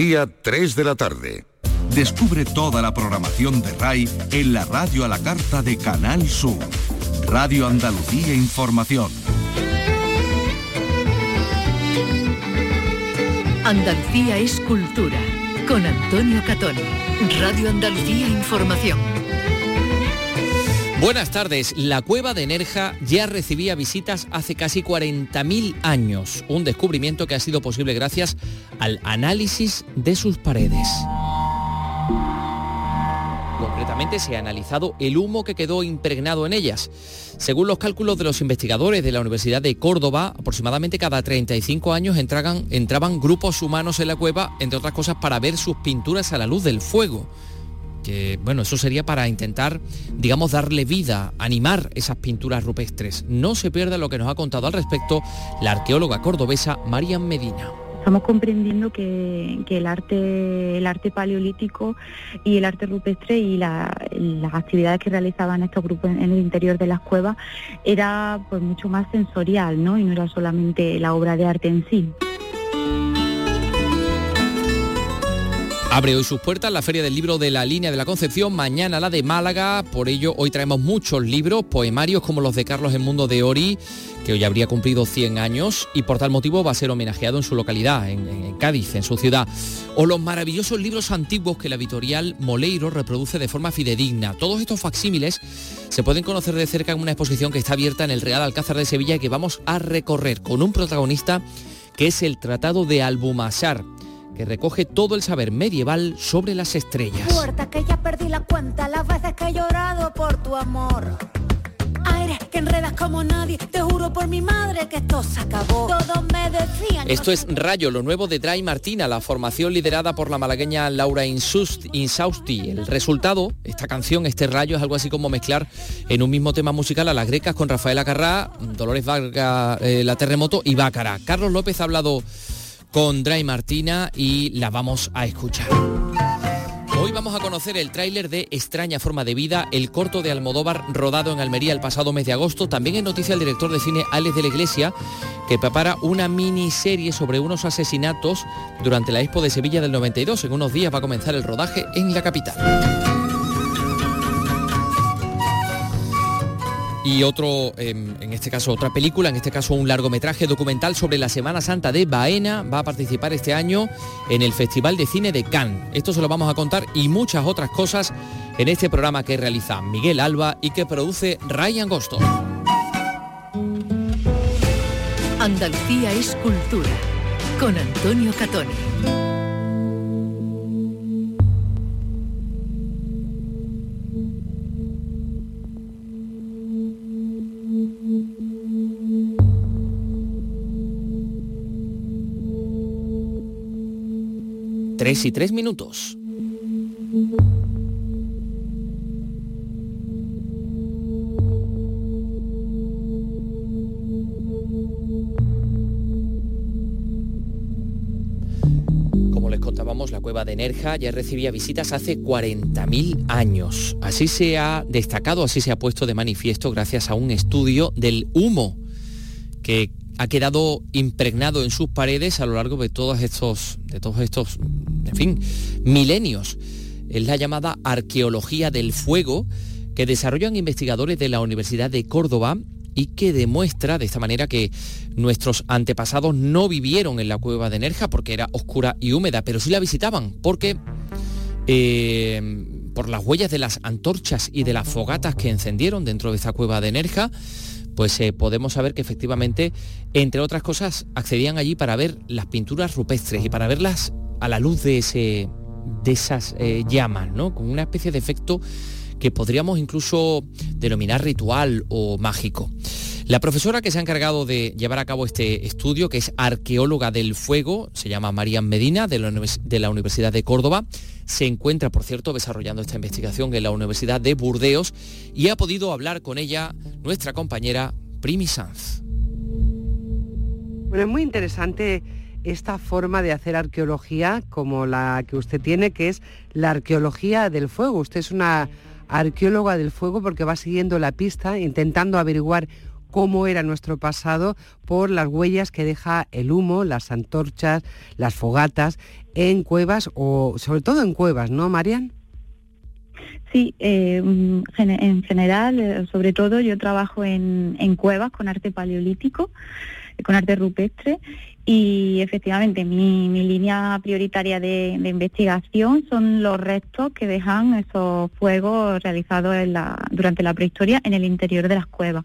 Día 3 de la tarde. Descubre toda la programación de RAI en la radio a la carta de Canal Sur. Radio Andalucía Información. Andalucía es cultura. Con Antonio Catón. Radio Andalucía Información. Buenas tardes. La cueva de Nerja ya recibía visitas hace casi 40.000 años, un descubrimiento que ha sido posible gracias al análisis de sus paredes. Concretamente se ha analizado el humo que quedó impregnado en ellas. Según los cálculos de los investigadores de la Universidad de Córdoba, aproximadamente cada 35 años entraban, entraban grupos humanos en la cueva, entre otras cosas para ver sus pinturas a la luz del fuego que bueno, eso sería para intentar, digamos, darle vida, animar esas pinturas rupestres. No se pierda lo que nos ha contado al respecto la arqueóloga cordobesa Marian Medina. Estamos comprendiendo que, el arte el arte paleolítico y el arte rupestre y las actividades que realizaban estos grupos en, el interior de las cuevas era pues mucho más sensorial, ¿no? Y no era solamente la obra de arte en sí. Abre hoy sus puertas la Feria del Libro de la Línea de la Concepción, mañana la de Málaga, por ello hoy traemos muchos libros, poemarios como los de Carlos El Mundo de Ori, que hoy habría cumplido 100 años y por tal motivo va a ser homenajeado en su localidad, en, Cádiz, en su ciudad, o los maravillosos libros antiguos que la editorial Moleiro reproduce de forma fidedigna. Todos estos facsímiles se pueden conocer de cerca en una exposición que está abierta en el Real Alcázar de Sevilla y que vamos a recorrer con un protagonista que es el Tratado de Albumasar que recoge todo el saber medieval sobre las estrellas. que ya perdí la cuenta las veces que he llorado por tu amor. Aire que enredas como nadie, te juro por mi madre que esto se acabó. Todos me decían. Esto es Rayo, lo nuevo de Dry Martina, la formación liderada por la malagueña Laura Insausti. El resultado, esta canción, este Rayo, es algo así como mezclar en un mismo tema musical a las grecas con Rafaela Carrá, Dolores Vargas, eh, La Terremoto y Bácara. Carlos López ha hablado con Dry Martina y la vamos a escuchar. Hoy vamos a conocer el tráiler de Extraña Forma de Vida, el corto de Almodóvar rodado en Almería el pasado mes de agosto. También en noticia el director de cine Alex de la Iglesia, que prepara una miniserie sobre unos asesinatos durante la Expo de Sevilla del 92. En unos días va a comenzar el rodaje en la capital. Y otro, em, en este caso otra película, en este caso un largometraje documental sobre la Semana Santa de Baena, va a participar este año en el Festival de Cine de Cannes. Esto se lo vamos a contar y muchas otras cosas en este programa que realiza Miguel Alba y que produce Ryan Gosto. Andalucía es cultura, con Antonio Catoni. 3 y 3 minutos. Como les contábamos, la cueva de Nerja ya recibía visitas hace 40.000 años. Así se ha destacado, así se ha puesto de manifiesto gracias a un estudio del humo que ha quedado impregnado en sus paredes a lo largo de todos estos, de todos estos, en fin, milenios. Es la llamada arqueología del fuego que desarrollan investigadores de la Universidad de Córdoba y que demuestra de esta manera que nuestros antepasados no vivieron en la cueva de Nerja porque era oscura y húmeda, pero sí la visitaban porque eh, por las huellas de las antorchas y de las fogatas que encendieron dentro de esta cueva de Nerja, pues eh, podemos saber que efectivamente, entre otras cosas, accedían allí para ver las pinturas rupestres y para verlas a la luz de, ese, de esas eh, llamas, ¿no? Con una especie de efecto que podríamos incluso denominar ritual o mágico. La profesora que se ha encargado de llevar a cabo este estudio, que es arqueóloga del fuego, se llama María Medina, de la, Universidad de Córdoba, se encuentra, por cierto, desarrollando esta investigación en la Universidad de Burdeos y ha podido hablar con ella nuestra compañera Primi Sanz. Bueno, es muy interesante esta forma de hacer arqueología como la que usted tiene, que es la arqueología del fuego. Usted es una arqueóloga del fuego porque va siguiendo la pista, intentando averiguar cómo era nuestro pasado por las huellas que deja el humo, las antorchas, las fogatas en cuevas o sobre todo en cuevas, ¿no, Marian? Sí, eh, en general, eh, sobre todo yo trabajo en, cuevas con arte paleolítico, con arte rupestre y efectivamente mi, línea prioritaria de, investigación son los restos que dejan esos fuegos realizados durante la prehistoria en el interior de las cuevas.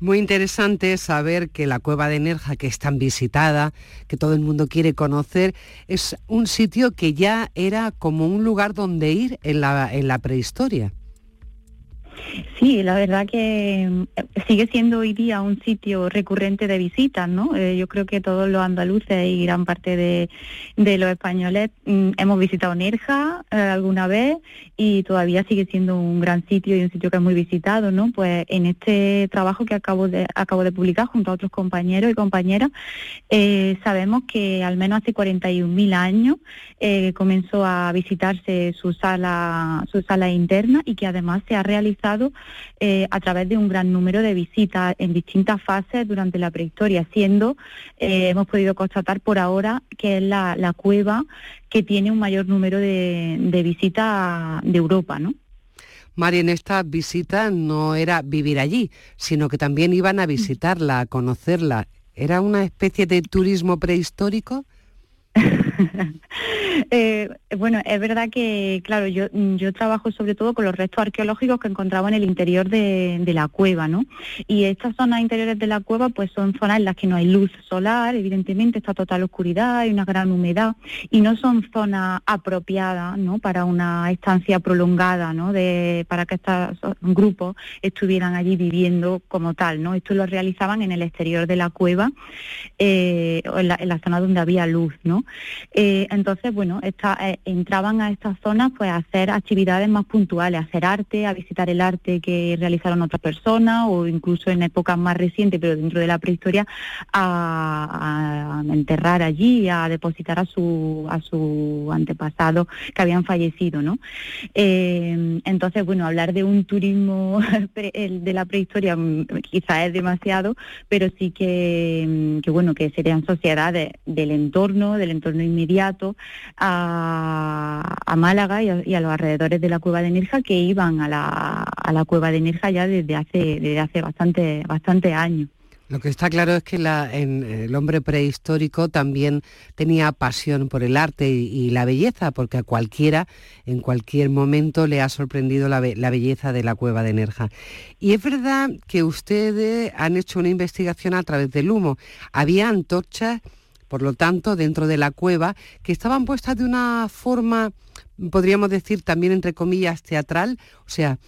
Muy interesante saber que la cueva de Nerja, que es tan visitada, que todo el mundo quiere conocer, es un sitio que ya era como un lugar donde ir en la, en la prehistoria. Sí, la verdad que mm, sigue siendo hoy día un sitio recurrente de visitas, ¿no? Eh, yo creo que todos los andaluces y gran parte de, los españoles mm, hemos visitado Nerja eh, alguna vez y todavía sigue siendo un gran sitio y un sitio que es muy visitado, ¿no? Pues en este trabajo que acabo de, acabo de publicar junto a otros compañeros y compañeras, eh, sabemos que al menos hace 41.000 años comenzó a visitarse su sala, su sala interna y que además se ha realizado eh, a través de un gran número de visitas en distintas fases durante la prehistoria, siendo, eh, hemos podido constatar por ahora que es la, cueva que tiene un mayor número de, visitas de Europa, ¿no? Mari, en esta visita no era vivir allí, sino que también iban a visitarla, a conocerla. ¿Era una especie de turismo prehistórico? Eh, bueno, es verdad que, claro, yo, trabajo sobre todo con los restos arqueológicos que encontraba en el interior de, la cueva, ¿no? Y estas zonas interiores de la cueva, pues son zonas en las que no hay luz solar, evidentemente está total oscuridad, hay una gran humedad, y no son zonas apropiadas, ¿no? Para una estancia prolongada, ¿no? De, para que estos grupos estuvieran allí viviendo como tal, ¿no? Esto lo realizaban en el exterior de la cueva, eh, en, la, en la zona donde había luz, ¿no? Eh, entonces, bueno, eh, entraban a estas zonas pues a hacer actividades más puntuales, a hacer arte, a visitar el arte que realizaron otras personas o incluso en épocas más recientes, pero dentro de la prehistoria, a, enterrar allí, a depositar a su, a su antepasado que habían fallecido, ¿no? Eh, entonces, bueno, hablar de un turismo de la prehistoria mm, quizás es demasiado, pero sí que, mm, que bueno, que serían sociedades del entorno, del entorno inmediato a, Málaga y a, los alrededores de la cueva de Nerja que iban a la, cueva de Nerja ya desde hace, desde hace bastante, bastante años. Lo que está claro es que el hombre prehistórico también tenía pasión por el arte y, la belleza, porque a cualquiera, en cualquier momento, le ha sorprendido la, la, belleza de la cueva de Nerja. Y es verdad que ustedes han hecho una investigación a través del humo. Había antorchas por lo tanto, dentro de la cueva, que estaban puestas de una forma, podríamos decir también entre comillas, teatral, o sea,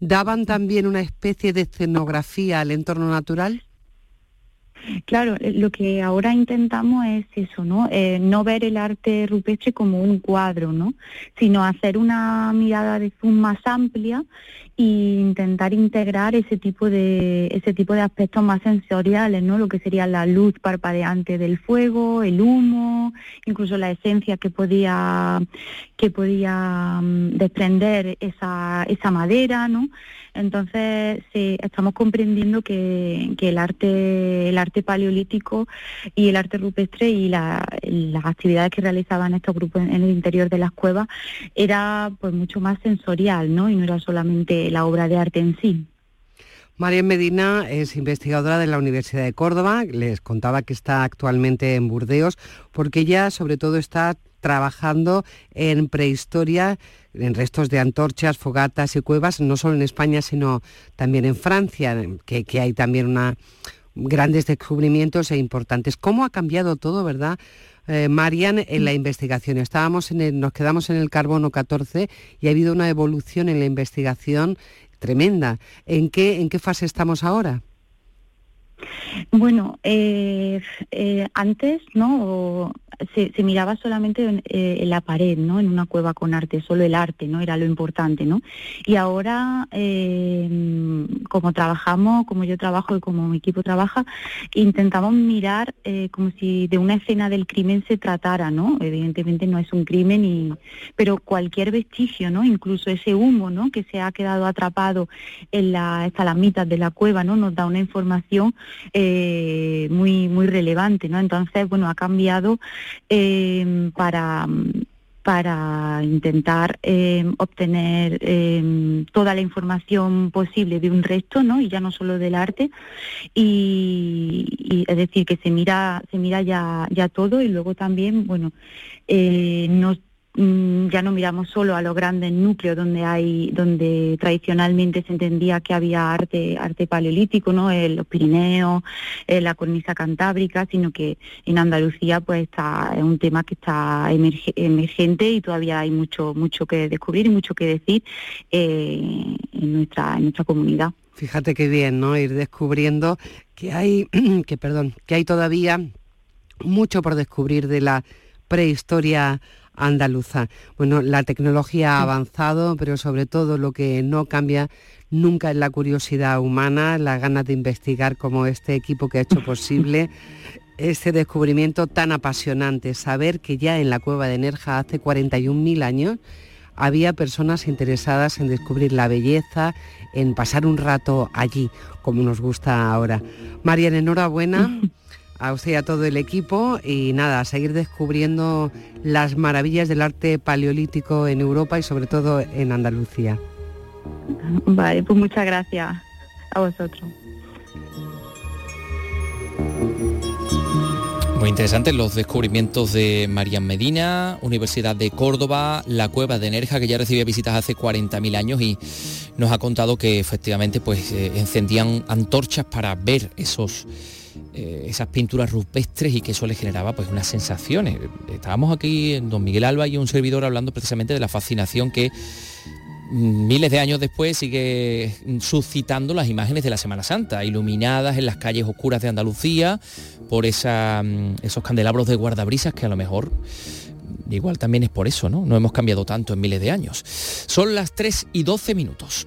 daban también una especie de escenografía al entorno natural. Claro, eh, lo que ahora intentamos es eso, ¿no? Eh, no ver el arte rupestre como un cuadro, ¿no? Sino hacer una mirada de zoom más amplia e intentar integrar ese tipo de ese tipo de aspectos más sensoriales, ¿no? Lo que sería la luz parpadeante del fuego, el humo, incluso la esencia que podía que podía mm, desprender esa esa madera, ¿no? Entonces, estamos comprendiendo que, el arte, el arte paleolítico y el arte rupestre y las actividades que realizaban estos grupos en, el interior de las cuevas era pues mucho más sensorial, ¿no? Y no era solamente la obra de arte en sí. María Medina es investigadora de la Universidad de Córdoba. Les contaba que está actualmente en Burdeos porque ella sobre todo está trabajando en prehistoria, en restos de antorchas, fogatas y cuevas, no solo en España, sino también en Francia, que, hay también una, grandes descubrimientos e importantes. ¿Cómo ha cambiado todo, verdad? Eh, Marian, en la investigación. Estábamos en nos quedamos en el carbono 14 y ha habido una evolución en la investigación tremenda. ¿En qué, en qué fase estamos ahora? Bueno, eh, eh, antes, ¿no? Se, miraba solamente eh, en, la pared, ¿no? En una cueva con arte, solo el arte, ¿no? Era lo importante, ¿no? Y ahora, eh, como trabajamos, como yo trabajo y como mi equipo trabaja, intentamos mirar eh, como si de una escena del crimen se tratara, ¿no? Evidentemente no es un crimen, y, pero cualquier vestigio, ¿no? Incluso ese humo, ¿no? Que se ha quedado atrapado en la estalamitas de la cueva, ¿no? Nos da una información muy, muy relevante, ¿no? Entonces, bueno, ha cambiado eh, para para intentar eh, obtener eh, toda la información posible de un resto, ¿no? Y ya no solo del arte, y, es decir que se mira se mira ya ya todo y luego también, bueno, nos Mm, ya no miramos solo a los grandes núcleos donde hay donde tradicionalmente se entendía que había arte arte paleolítico no en los Pirineos en la cornisa cantábrica sino que en Andalucía pues está es un tema que está emergente y todavía hay mucho mucho que descubrir y mucho que decir eh, en nuestra en nuestra comunidad. Fíjate qué bien no ir descubriendo que hay que perdón que hay todavía mucho por descubrir de la prehistoria andaluza. Bueno, la tecnología ha avanzado, pero sobre todo lo que no cambia nunca es la curiosidad humana, las ganas de investigar como este equipo que ha hecho posible este descubrimiento tan apasionante, saber que ya en la cueva de Nerja hace 41.000 años había personas interesadas en descubrir la belleza, en pasar un rato allí, como nos gusta ahora. Marian, enhorabuena. a usted y a todo el equipo y nada, a seguir descubriendo las maravillas del arte paleolítico en Europa y sobre todo en Andalucía. Vale, pues muchas gracias a vosotros. Muy interesantes los descubrimientos de María Medina, Universidad de Córdoba, la cueva de Nerja, que ya recibía visitas hace 40.000 años y nos ha contado que efectivamente pues, eh, encendían antorchas para ver esos eh, esas pinturas rupestres y que eso le generaba pues unas sensaciones. Estábamos aquí en Don Miguel Alba y un servidor hablando precisamente de la fascinación que miles de años después sigue suscitando las imágenes de la Semana Santa, iluminadas en las calles oscuras de Andalucía por esa, mm, esos candelabros de guardabrisas que a lo mejor igual también es por eso, ¿no? No hemos cambiado tanto en miles de años. Son las 3 y 12 minutos.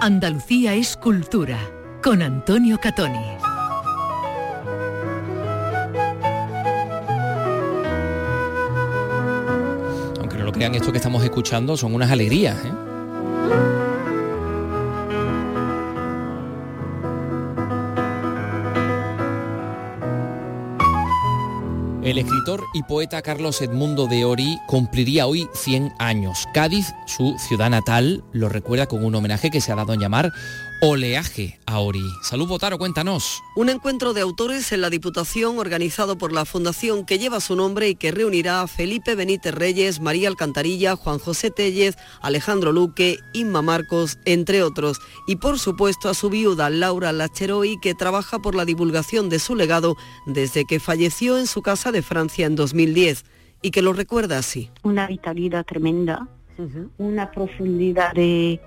Andalucía es cultura, con Antonio Catoni. Aunque no lo crean, esto que estamos escuchando son unas alegrías. ¿eh? El escritor y poeta Carlos Edmundo de Ori cumpliría hoy 100 años. Cádiz, su ciudad natal, lo recuerda con un homenaje que se ha dado en llamar Oleaje a Ori. Salud Botaro, cuéntanos. Un encuentro de autores en la Diputación organizado por la fundación que lleva su nombre y que reunirá a Felipe Benítez Reyes, María Alcantarilla, Juan José Tellez, Alejandro Luque, Inma Marcos, entre otros. Y por supuesto a su viuda Laura Lacheroy, que trabaja por la divulgación de su legado desde que falleció en su casa de Francia en 2010 y que lo recuerda así. Una vitalidad tremenda, una profundidad de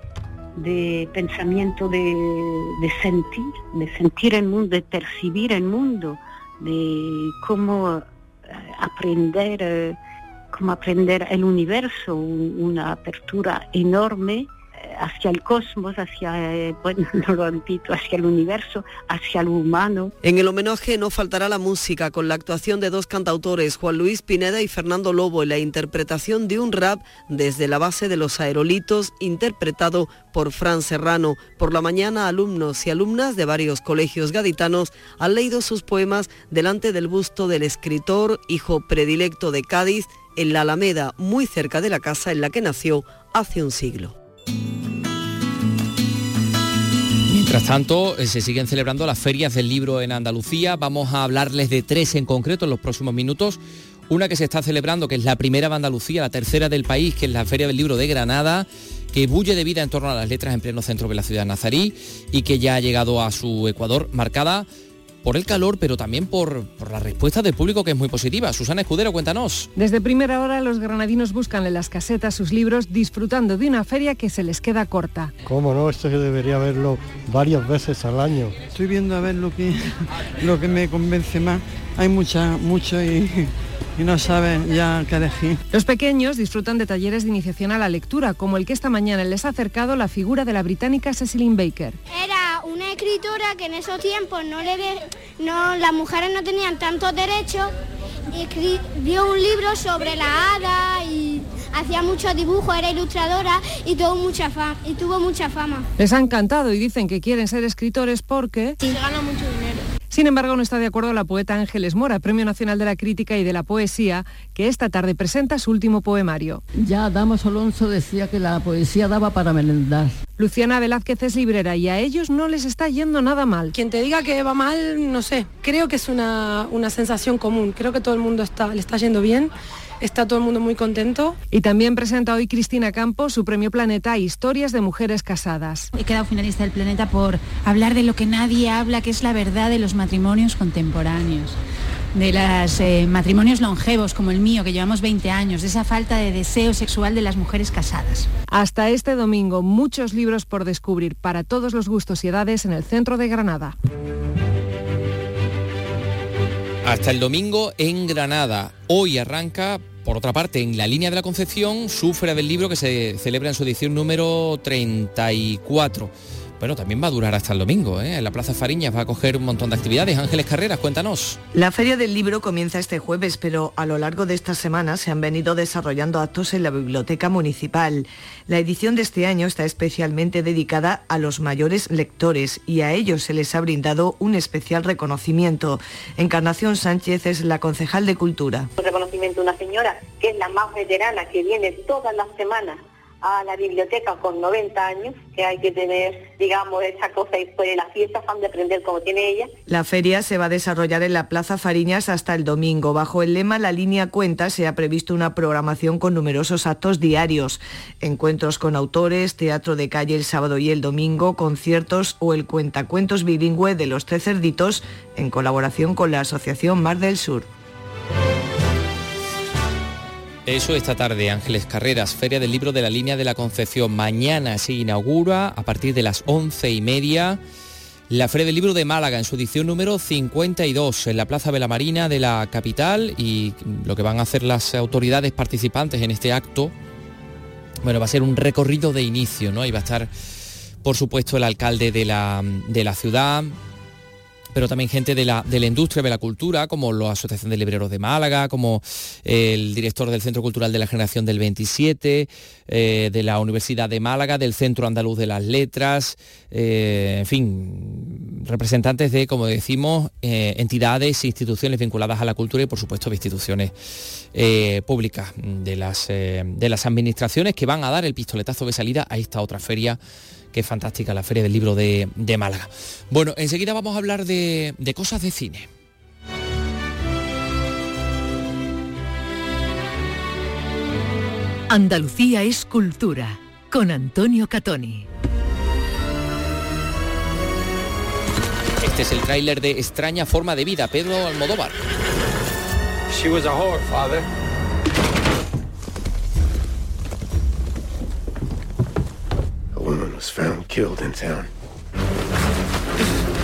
de pensamiento de, sentir, de sentir el mundo, de percibir el mundo, de cómo eh, aprender, eh, cómo aprender el universo, una apertura enorme hacia el cosmos, hacia, eh, bueno, hacia el universo, hacia lo humano. En el homenaje no faltará la música, con la actuación de dos cantautores, Juan Luis Pineda y Fernando Lobo, y la interpretación de un rap desde la base de los aerolitos, interpretado por Fran Serrano. Por la mañana, alumnos y alumnas de varios colegios gaditanos han leído sus poemas delante del busto del escritor, hijo predilecto de Cádiz, en la Alameda, muy cerca de la casa en la que nació hace un siglo. Mientras tanto, eh, se siguen celebrando las ferias del libro en Andalucía. Vamos a hablarles de tres en concreto en los próximos minutos. una que se está celebrando, que es la primera de Andalucía, la tercera del país, que es la Feria del Libro de Granada, que bulle de vida en torno a las letras en pleno centro de la ciudad de Nazarí y que ya ha llegado a su Ecuador marcada por el calor, pero también por, por, la respuesta del público que es muy positiva. Susana Escudero, cuéntanos. Desde primera hora los granadinos buscan en las casetas sus libros disfrutando de una feria que se les queda corta. ¿Cómo no? Esto que debería verlo varias veces al año. Estoy viendo a ver lo que, lo que me convence más. Hay mucha, mucho y y no saben ya qué elegir. Los pequeños disfrutan de talleres de iniciación a la lectura, como el que esta mañana les ha acercado la figura de la británica Cecilyn Baker. Era una escritora que en esos tiempos no le no, las mujeres no tenían tantos derechos y escribió un libro sobre la hada y hacía muchos dibujos, era ilustradora y tuvo mucha fama. Y tuvo mucha fama. Les ha encantado y dicen que quieren ser escritores porque... Se gana mucho dinero. Sin embargo, no está de acuerdo la poeta Ángeles Mora, Premio Nacional de la Crítica y de la Poesía, que esta tarde presenta su último poemario. Ya Damos Alonso decía que la poesía daba para merendar. Luciana Velázquez es librera y a ellos no les está yendo nada mal. Quien te diga que va mal, no sé, creo que es una, una sensación común, creo que todo el mundo está, le está yendo bien está todo el mundo muy contento. Y también presenta hoy Cristina Campos su premio Planeta Historias de Mujeres Casadas. He quedado finalista del Planeta por hablar de lo que nadie habla, que es la verdad de los matrimonios contemporáneos de los eh, matrimonios longevos como el mío, que llevamos 20 años, de esa falta de deseo sexual de las mujeres casadas. Hasta este domingo, muchos libros por descubrir para todos los gustos y edades en el centro de Granada. Hasta el domingo en Granada. Hoy arranca por otra parte, en la línea de la Concepción, sufre del libro que se celebra en su edición número 34 bueno, también va a durar hasta el domingo. ¿eh? En la Plaza Fariñas va a coger un montón de actividades. Ángeles Carreras, cuéntanos. La Feria del Libro comienza este jueves, pero a lo largo de esta semana se han venido desarrollando actos en la Biblioteca Municipal. La edición de este año está especialmente dedicada a los mayores lectores y a ellos se les ha brindado un especial reconocimiento. Encarnación Sánchez es la concejal de Cultura. Un reconocimiento a una señora que es la más veterana, que viene todas las semanas a la biblioteca con 90 años, que hay que tener, digamos, esa cosa y pues las fiestas han de aprender como tiene ella. La feria se va a desarrollar en la Plaza Fariñas hasta el domingo. Bajo el lema La línea cuenta se ha previsto una programación con numerosos actos diarios, encuentros con autores, teatro de calle el sábado y el domingo, conciertos o el cuentacuentos bilingüe de los tres cerditos en colaboración con la Asociación Mar del Sur. Eso esta tarde, Ángeles Carreras, Feria del Libro de la Línea de la Concepción. Mañana se inaugura a partir de las once y media la Feria del Libro de Málaga en su edición número 52 en la Plaza de la Marina de la capital y lo que van a hacer las autoridades participantes en este acto, bueno, va a ser un recorrido de inicio, ¿no? Y va a estar, por supuesto, el alcalde de la, de la ciudad, pero también gente de la, de la industria, de la cultura, como la Asociación de Libreros de Málaga, como el director del Centro Cultural de la Generación del 27, eh, de la Universidad de Málaga, del Centro Andaluz de las Letras, eh, en fin, representantes de, como decimos, eh, entidades e instituciones vinculadas a la cultura y, por supuesto, de instituciones públicas de las, de las administraciones que van a dar el pistoletazo de salida a esta otra feria que es fantástica, la Feria del Libro de, Málaga. Bueno, enseguida vamos a hablar de, de cosas de cine. Andalucía es cultura, con Antonio Catoni. Este es el tráiler de Extraña Forma de Vida, Pedro Almodóvar. She was a whore, father.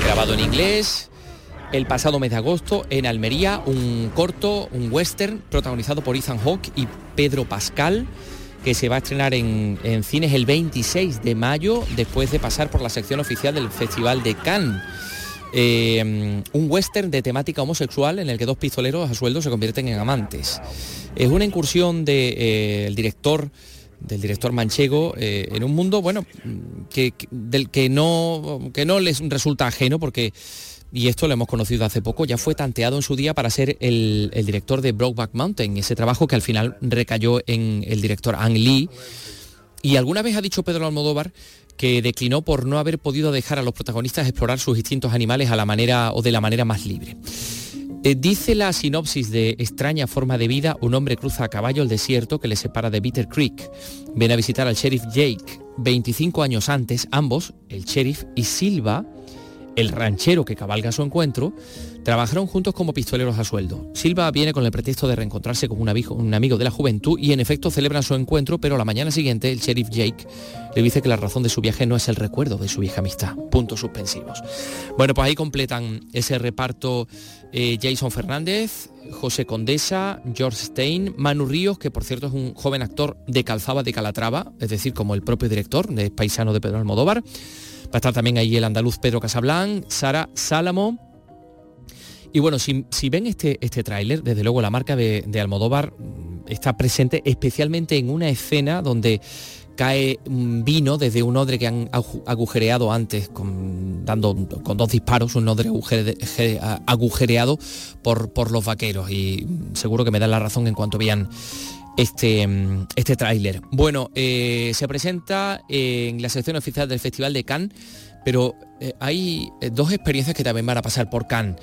Grabado en inglés, el pasado mes de agosto en Almería, un corto, un western protagonizado por Ethan Hawke y Pedro Pascal que se va a estrenar en, cines el 26 de mayo después de pasar por la sección oficial del Festival de Cannes. Eh, un western de temática homosexual en el que dos pistoleros a sueldo se convierten en amantes. Es una incursión del eh, director del director manchego eh, en un mundo bueno que, del que no que no les resulta ajeno porque y esto lo hemos conocido hace poco, ya fue tanteado en su día para ser el, director de Brokeback Mountain, ese trabajo que al final recayó en el director Ang Lee. Y alguna vez ha dicho Pedro Almodóvar que declinó por no haber podido dejar a los protagonistas explorar sus instintos animales a la manera o de la manera más libre. Eh, dice la sinopsis de Extraña forma de vida, un hombre cruza a caballo el desierto que le separa de Bitter Creek. Ven a visitar al sheriff Jake. 25 años antes, ambos, el sheriff y Silva, el ranchero que cabalga su encuentro, trabajaron juntos como pistoleros a sueldo. Silva viene con el pretexto de reencontrarse con un un amigo de la juventud y en efecto celebran su encuentro, pero la mañana siguiente el sheriff Jake le dice que la razón de su viaje no es el recuerdo de su vieja amistad. Puntos suspensivos. Bueno, pues ahí completan ese reparto eh, Jason Fernández, José Condesa, George Stein, Manu Ríos, que por cierto es un joven actor de Calzaba de Calatrava, es decir, como el propio director, de paisano de Pedro Almodóvar. Va a estar también ahí el andaluz Pedro Casablanc, Sara Sálamo. Y bueno, si, ven este, este tráiler, desde luego la marca de, Almodóvar está presente especialmente en una escena donde cae vino desde un odre que han agujereado antes, dando con dos disparos, un odre agujereado por, por los vaqueros. Y seguro que me dan la razón en cuanto vean este, mm, este tráiler. Bueno, eh, se presenta en la sección oficial del Festival de Cannes, pero eh, hay eh, dos experiencias que también van a pasar por Cannes.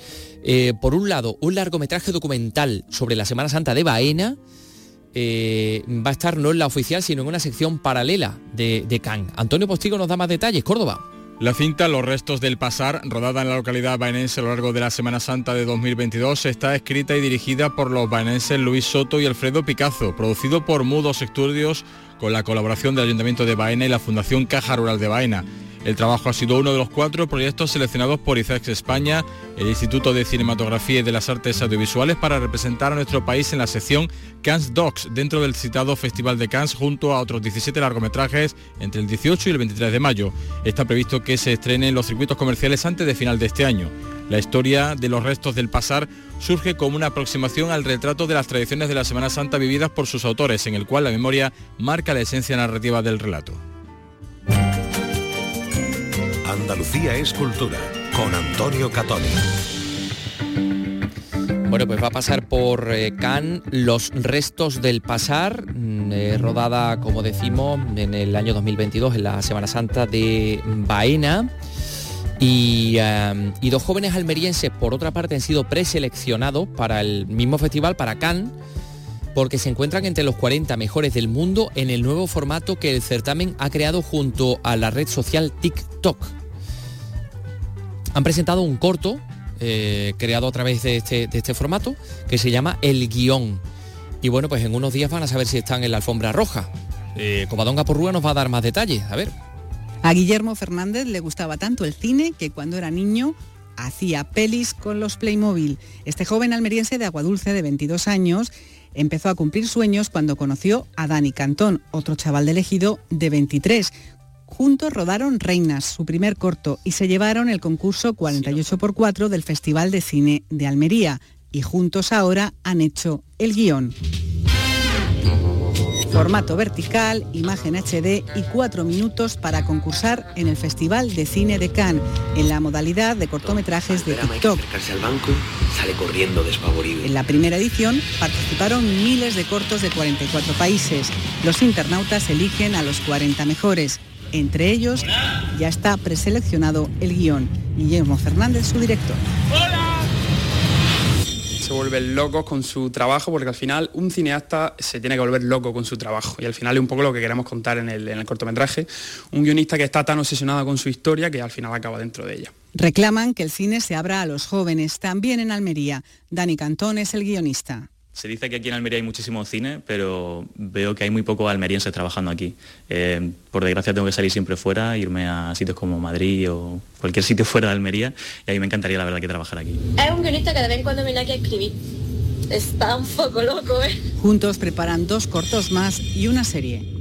por un lado, un largometraje documental sobre la Semana Santa de Baena, va a estar no en la oficial, sino en una sección paralela de, de Cannes. Antonio Postigo nos da más detalles. Córdoba. La cinta Los restos del pasar, rodada en la localidad baenense a lo largo de la Semana Santa de 2022, está escrita y dirigida por los baenenses Luis Soto y Alfredo Picazo, producido por Mudos Estudios con la colaboración del Ayuntamiento de Baena y la Fundación Caja Rural de Baena. El trabajo ha sido uno de los cuatro proyectos seleccionados por ICEX España, el Instituto de Cinematografía y de las Artes Audiovisuales, para representar a nuestro país en la sección Cannes Docs, dentro del citado Festival de Cannes, junto a otros 17 largometrajes entre el 18 y el 23 de mayo. Está previsto que se estrene en los circuitos comerciales antes de final de este año. La historia de los restos del pasar surge como una aproximación al retrato de las tradiciones de la Semana Santa vividas por sus autores, en el cual la memoria marca la esencia narrativa del relato. Andalucía es cultura, con Antonio Catoni. Bueno, pues va a pasar por eh, Cannes Los restos del pasar, mm, eh, rodada, como decimos, en el año 2022, en la Semana Santa de Baena. Y, dos jóvenes almerienses, por otra parte, han sido preseleccionados para el mismo festival, para Cannes, porque se encuentran entre los 40 mejores del mundo en el nuevo formato que el certamen ha creado junto a la red social TikTok han presentado un corto eh, creado a través de este, de este formato que se llama El Guión. Y bueno, pues en unos días van a saber si están en la alfombra roja. Eh, Covadonga Porrúa nos va a dar más detalles. A ver. A Guillermo Fernández le gustaba tanto el cine que cuando era niño hacía pelis con los Playmobil. Este joven almeriense de Aguadulce de 22 años empezó a cumplir sueños cuando conoció a Dani Cantón, otro chaval de elegido de 23, Juntos rodaron Reinas, su primer corto, y se llevaron el concurso 48x4 del Festival de Cine de Almería. Y juntos ahora han hecho el guion. Formato vertical, imagen HD y cuatro minutos para concursar en el Festival de Cine de Cannes, en la modalidad de cortometrajes de TikTok. En la primera edición participaron miles de cortos de 44 países. Los internautas eligen a los 40 mejores. Entre ellos ya está preseleccionado el guion. Guillermo Fernández, su director. Se vuelven locos con su trabajo porque al final un cineasta se tiene que volver loco con su trabajo y al final es un poco lo que queremos contar en el, en el cortometraje. Un guionista que está tan obsesionado con su historia que al final acaba dentro de ella. Reclaman que el cine se abra a los jóvenes, también en Almería. Dani Cantón es el guionista. Se dice que aquí en Almería hay muchísimo cine, pero veo que hay muy pocos almerienses trabajando aquí. Eh, por desgracia tengo que salir siempre fuera, irme a sitios como Madrid o cualquier sitio fuera de Almería, y a mí me encantaría la verdad que trabajar aquí. Es un guionista que de vez en cuando viene aquí a escribir. Está un poco loco, ¿eh? Juntos preparan dos cortos más y una serie.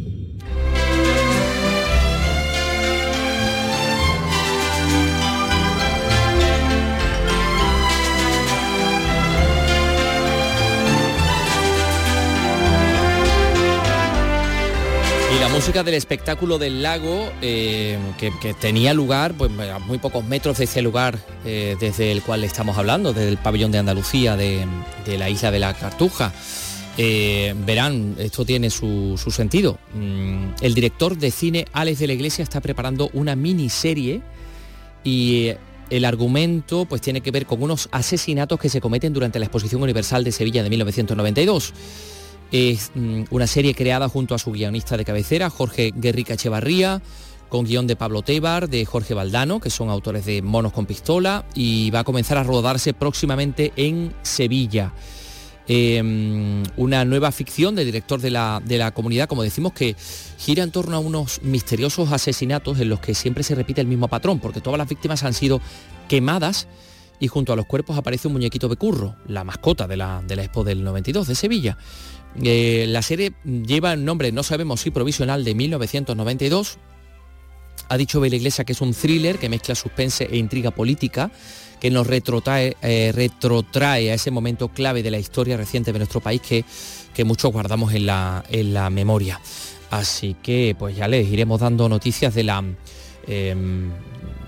La música del espectáculo del lago, eh, que, tenía lugar pues, a muy pocos metros de ese lugar eh, desde el cual estamos hablando, desde el pabellón de Andalucía, de, la isla de la Cartuja. Eh, verán, esto tiene su, sentido. Mm, el director de cine Alex de la Iglesia está preparando una miniserie y el argumento pues tiene que ver con unos asesinatos que se cometen durante la Exposición Universal de Sevilla de 1992. Es mm, una serie creada junto a su guionista de cabecera, Jorge Guerrica Echevarría, con guion de Pablo Tebar, de Jorge Valdano, que son autores de Monos con Pistola, y va a comenzar a rodarse próximamente en Sevilla. Em, una nueva ficción del director de la, de la comunidad, como decimos, que gira en torno a unos misteriosos asesinatos en los que siempre se repite el mismo patrón, porque todas las víctimas han sido quemadas y junto a los cuerpos aparece un muñequito de curro, la mascota de la, de la Expo del 92 de Sevilla. Eh, la serie lleva el nombre, no sabemos si provisional, de 1992. Ha dicho Bela Iglesia que es un thriller que mezcla suspense e intriga política que nos retrotrae, eh, retrotrae a ese momento clave de la historia reciente de nuestro país que, muchos guardamos en la, memoria. Así que pues ya les iremos dando noticias de. Em,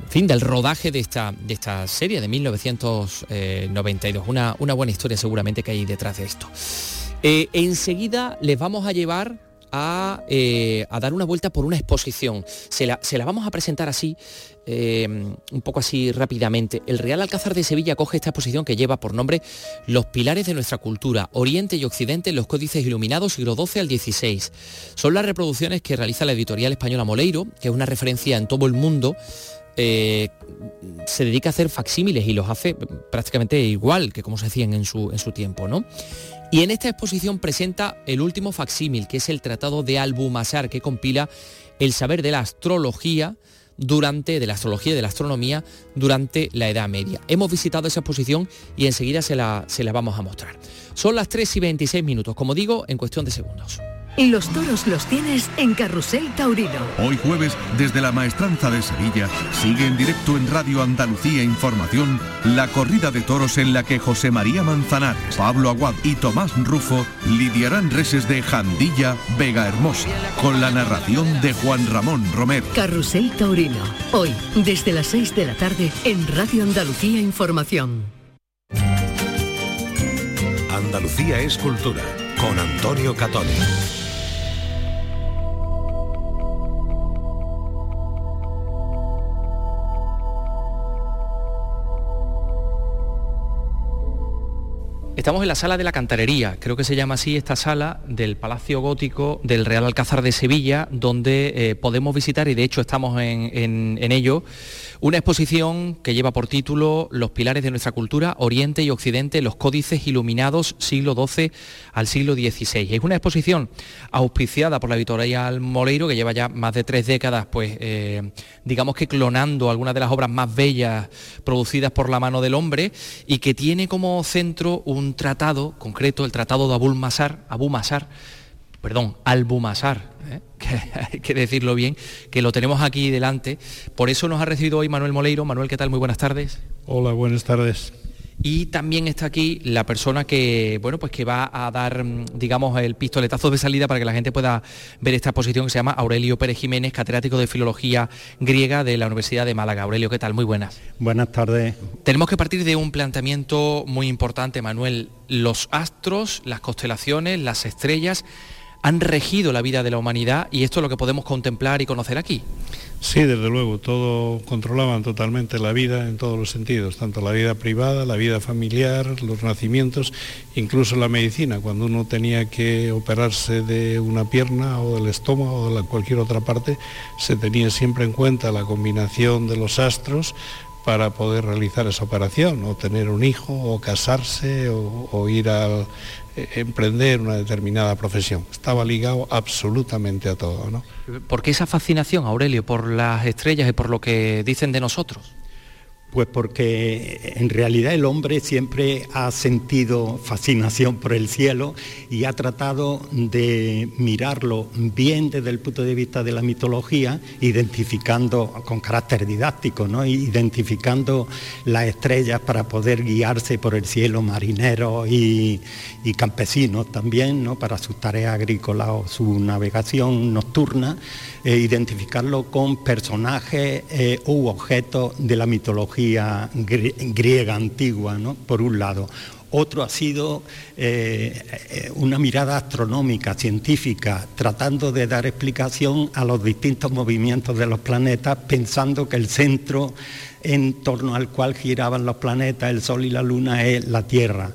fin, del rodaje de esta, de esta serie de 1992. Una, una buena historia seguramente que hay detrás de esto. Eh, enseguida les vamos a llevar eh, a, dar una vuelta por una exposición. Se la, vamos a presentar así, eh, un poco así rápidamente. El Real Alcázar de Sevilla coge esta exposición que lleva por nombre Los pilares de nuestra cultura, Oriente y Occidente, los códices iluminados siglo XII al XVI. Son las reproducciones que realiza la editorial española Moleiro, que es una referencia en todo el mundo eh, se dedica a hacer facsímiles y los hace prácticamente igual que como se hacían en su, en su tiempo, ¿no? Y en esta exposición presenta el último facsímil, que es el Tratado de Albumasar, que compila el saber de la astrología durante, de la astrología y de la astronomía durante la Edad Media. Hemos visitado esa exposición y enseguida se la, se la vamos a mostrar. Son las 3 y 26 minutos, como digo, en cuestión de segundos. Los toros los tienes en Carrusel Taurino. Hoy jueves, desde la Maestranza de Sevilla, sigue en directo en Radio Andalucía Información la corrida de toros en la que José María Manzanares, Pablo Aguad y Tomás Rufo lidiarán reses de Jandilla, Vega Hermosa, con la narración de Juan Ramón Romero. Carrusel Taurino. Hoy, desde las 6 de la tarde, en Radio Andalucía Información. Andalucía es cultura, con Antonio Catoni. Estamos en la sala de la Cantarería, creo que se llama así esta sala del Palacio Gótico del Real Alcázar de Sevilla, donde eh, podemos visitar, y de hecho estamos en, ello, una exposición que lleva por título Los pilares de nuestra cultura, Oriente y Occidente, los códices iluminados siglo XII al siglo XVI. Es una exposición auspiciada por la editorial Moleiro, que lleva ya más de tres décadas, pues eh, digamos que clonando algunas de las obras más bellas producidas por la mano del hombre, y que tiene como centro un tratado concreto, el tratado de Abu Masar, Abu Masar, perdón, Albumasar, ¿eh? que hay que decirlo bien, que lo tenemos aquí delante. Por eso nos ha recibido hoy Manuel Moleiro. Manuel, ¿qué tal? Muy buenas tardes. Hola, buenas tardes. Y también está aquí la persona que, bueno, pues que va a dar, mm, digamos, el pistoletazo de salida para que la gente pueda ver esta exposición que se llama Aurelio Pérez Jiménez, catedrático de Filología Griega de la Universidad de Málaga. Aurelio, ¿qué tal? Muy buenas. Buenas tardes. Tenemos que partir de un planteamiento muy importante, Manuel. Los astros, las constelaciones, las estrellas han regido la vida de la humanidad y esto es lo que podemos contemplar y conocer aquí. Sí, desde luego, todo controlaban totalmente la vida en todos los sentidos, tanto la vida privada, la vida familiar, los nacimientos, incluso la medicina, cuando uno tenía que operarse de una pierna o del estómago o de cualquier otra parte, se tenía siempre en cuenta la combinación de los astros para poder realizar esa operación, o tener un hijo, o casarse, o, ir a eh, emprender una determinada profesión. Estaba ligado absolutamente a todo. ¿no? ¿Por qué esa fascinación, Aurelio, por las estrellas y por lo que dicen de nosotros? Pues porque en realidad el hombre siempre ha sentido fascinación por el cielo y ha tratado de mirarlo bien desde el punto de vista de la mitología, identificando con carácter didáctico, ¿no? identificando las estrellas para poder guiarse por el cielo marineros y, campesinos también, ¿no? para sus tareas agrícolas o su navegación nocturna e identificarlo con personajes eh, u objetos de la mitología griega antigua, por un lado, Otro ha sido eh, una mirada astronómica, científica, tratando de dar explicación a los distintos movimientos de los planetas, pensando que el centro en torno al cual giraban los planetas, el Sol y la Luna, es la Tierra.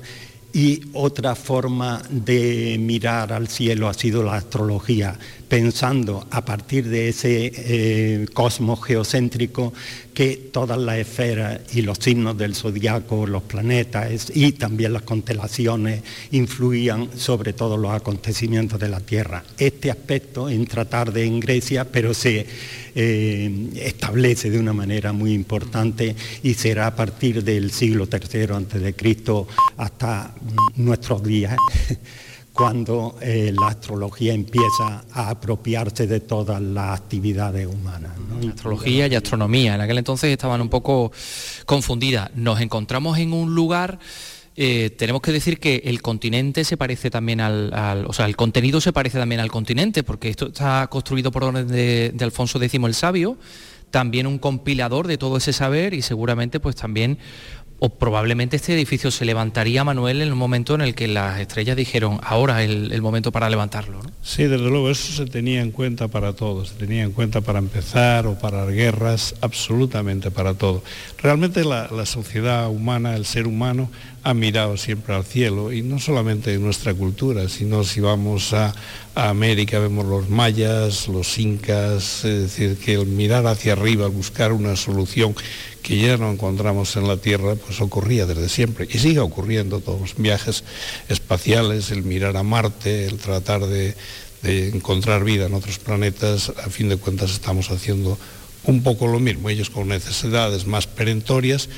Y otra forma de mirar al cielo ha sido la astrología, pensando a partir de ese eh, cosmos geocéntrico que todas las esferas y los signos del zodiaco, los planetas y también las constelaciones influían sobre todos los acontecimientos de la Tierra. Este aspecto entra tarde en Grecia, pero se eh, establece de una manera muy importante y será a partir del siglo III Cristo hasta nuestros días cuando eh, la astrología empieza a apropiarse de todas las actividades humanas. Astrología y astronomía, en aquel entonces estaban un poco confundidas. Nos encontramos en un lugar... Eh, tenemos que decir que el continente se parece también al, o sea, el contenido se parece también al continente, porque esto está construido por orden de, de Alfonso X el Sabio, también un compilador de todo ese saber y seguramente pues también o probablemente este edificio se levantaría, Manuel, en un momento en el que las estrellas dijeron, ahora es el, momento para levantarlo. Sí, desde luego, eso se tenía en cuenta para todo, se tenía en cuenta para empezar o para guerras, absolutamente para todo. Realmente la, sociedad humana, el ser humano, ha mirado siempre al cielo y no solamente en nuestra cultura, sino si vamos a, a, América vemos los mayas, los incas, es decir, que el mirar hacia arriba, buscar una solución que ya no encontramos en la Tierra, pues ocurría desde siempre y sigue ocurriendo todos los viajes espaciales, el mirar a Marte, el tratar de, encontrar vida en otros planetas, a fin de cuentas estamos haciendo un poco lo mismo, ellos con necesidades más perentorias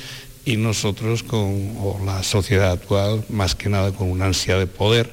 y nosotros con, o la sociedad actual, más que nada con una ansia de poder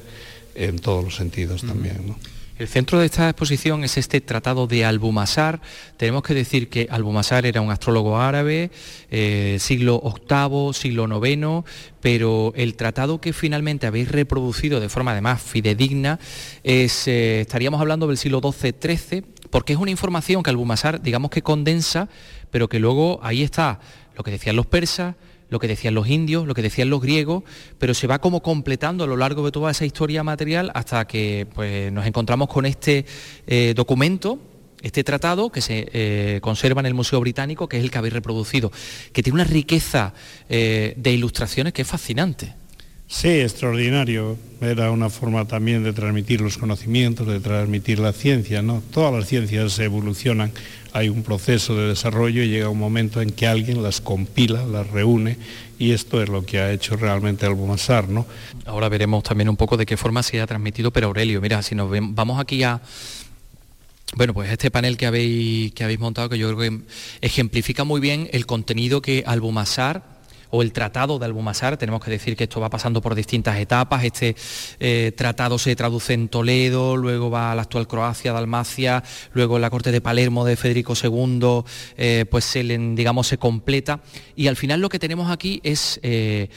en todos los sentidos también. El centro de esta exposición es este tratado de Albumasar. Tenemos que decir que Albumasar era un astrólogo árabe, eh, siglo VIII, siglo IX, pero el tratado que finalmente habéis reproducido de forma además fidedigna es, eh, estaríamos hablando del siglo XII-XIII, porque es una información que Albumasar, digamos que condensa, pero que luego ahí está lo que decían los persas, lo que decían los indios, lo que decían los griegos, pero se va como completando a lo largo de toda esa historia material hasta que pues, nos encontramos con este eh, documento este tratado que se eh, conserva en el Museo Británico, que es el que habéis reproducido, que tiene una riqueza eh, de ilustraciones que es fascinante. Sí, extraordinario. Era una forma también de transmitir los conocimientos, de transmitir la ciencia, ¿no? Todas las ciencias evolucionan, hay un proceso de desarrollo y llega un momento en que alguien las compila, las reúne y esto es lo que ha hecho realmente Albumasar, ¿no? Ahora veremos también un poco de qué forma se ha transmitido, pero Aurelio, mira, si nos vamos aquí a bueno, pues este panel que habéis, que habéis montado, que yo creo que ejemplifica muy bien el contenido que Albumasar o el Tratado de Albumasar, tenemos que decir que esto va pasando por distintas etapas, este eh, tratado se traduce en Toledo, luego va a la actual Croacia, Dalmacia, luego en la corte de Palermo de Federico II, eh, pues se, digamos, se completa. Y al final lo que tenemos aquí es eh,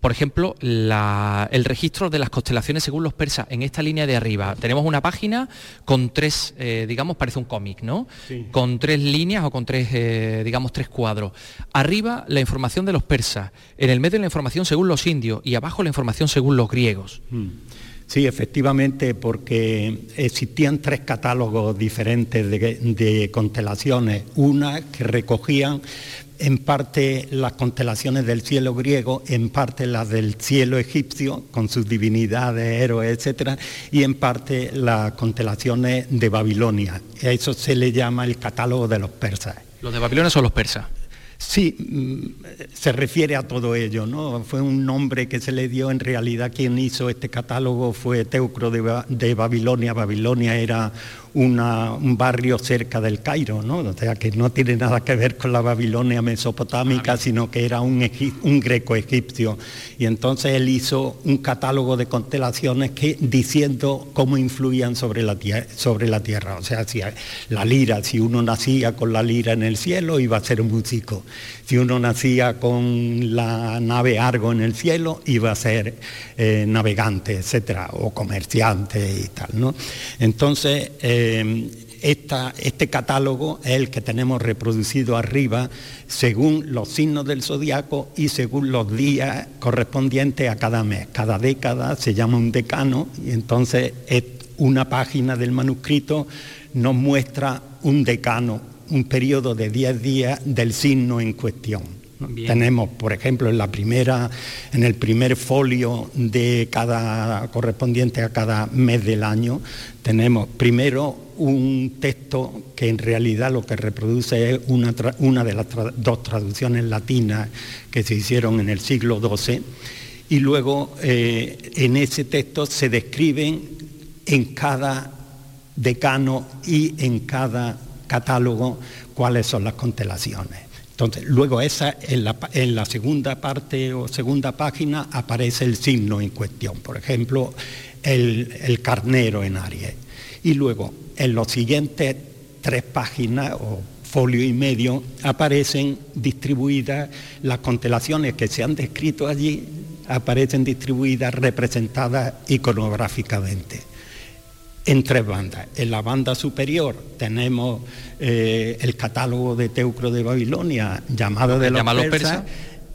por ejemplo, el registro de las constelaciones según los persas, en esta línea de arriba, tenemos una página con tres, eh, digamos, parece un cómic, ¿no? Con tres líneas o con tres, eh, digamos, tres cuadros. Arriba la información de los persas, en el medio la información según los indios y abajo la información según los griegos. Hmm. Sí, efectivamente, porque existían tres catálogos diferentes de constelaciones. Una que recogían en parte las constelaciones del cielo griego, en parte las del cielo egipcio, con sus divinidades, héroes, etc., y en parte las constelaciones de Babilonia. A eso se le llama el catálogo de los persas. ¿Los de Babilonia son los persas? Sí, mm, se refiere a todo ello, ¿no? Fue un nombre que se le dio, en realidad quien hizo este catálogo fue Teucro de, Babilonia. Babilonia era un barrio cerca del Cairo, ¿no? O sea, que no tiene nada que ver con la Babilonia mesopotámica, sino que era un, greco egipcio. Y entonces él hizo un catálogo de constelaciones que, diciendo cómo influían sobre la, sobre la tierra. O sea, si la lira, si uno nacía con la lira en el cielo, iba a ser un músico. Si uno nacía con la nave Argo en el cielo, iba a ser eh, navegante, etcétera, o comerciante y tal, ¿no? Entonces, eh, este catálogo es el que tenemos reproducido arriba según los signos del zodiaco y según los días correspondientes a cada mes. Cada década se llama un decano y entonces es una página del manuscrito nos muestra un decano, un periodo de 10 días del signo en cuestión. Tenemos, por ejemplo, en la primera, en el primer folio de cada correspondiente a cada mes del año, tenemos primero un texto que en realidad lo que reproduce es una, de las dos traducciones latinas que se hicieron en el siglo XII, y luego eh, en ese texto se describen en cada decano y en cada catálogo cuáles son las constelaciones. Entonces, luego esa, en la, segunda parte o segunda página aparece el signo en cuestión, por ejemplo, el, carnero en Aries. Y luego, en los siguientes tres páginas o folio y medio, aparecen distribuidas las constelaciones que se han descrito allí, aparecen distribuidas, representadas iconográficamente en tres bandas. En la banda superior tenemos eh, el catálogo de Teucro de Babilonia, llamado de los persas.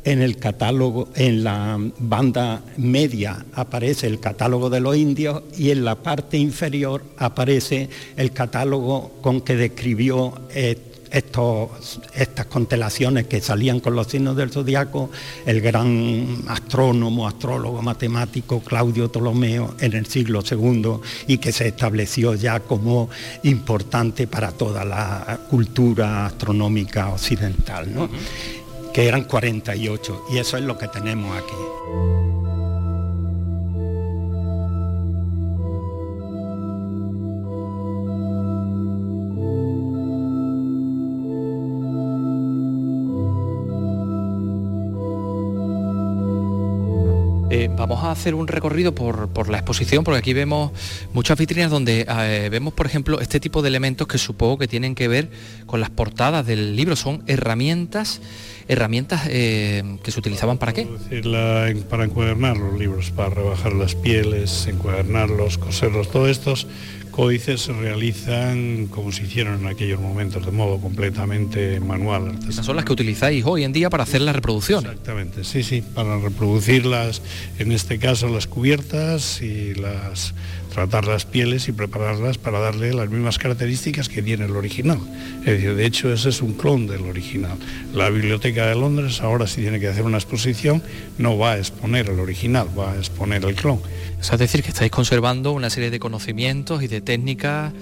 En el catálogo, en la banda media aparece el catálogo de los indios y en la parte inferior aparece el catálogo con que describió eh, estas constelaciones que salían con los signos del zodiaco, el gran astrónomo, astrólogo, matemático Claudio Ptolomeo en el siglo II y que se estableció ya como importante para toda la cultura astronómica occidental, que eran 48 y eso es lo que tenemos aquí. Vamos a hacer un recorrido por, la exposición, porque aquí vemos muchas vitrinas donde eh, vemos, por ejemplo, este tipo de elementos que supongo que tienen que ver con las portadas del libro. Son herramientas, herramientas eh, que se utilizaban para qué? para encuadernar los libros, para rebajar las pieles, encuadernarlos, coserlos, todos estos códices se realizan como se hicieron en aquellos momentos, de modo completamente manual. Esas son las que utilizáis hoy en día para hacer la reproducción. Exactamente, sí, sí, para reproducirlas, en este caso las cubiertas y las tratar las pieles y prepararlas para darle las mismas características que tiene el original. Es decir, de hecho ese es un clon del original. La Biblioteca de Londres ahora si tiene que hacer una exposición no va a exponer el original, va a exponer el clon. Es decir, que estáis conservando una serie de conocimientos y de técnicas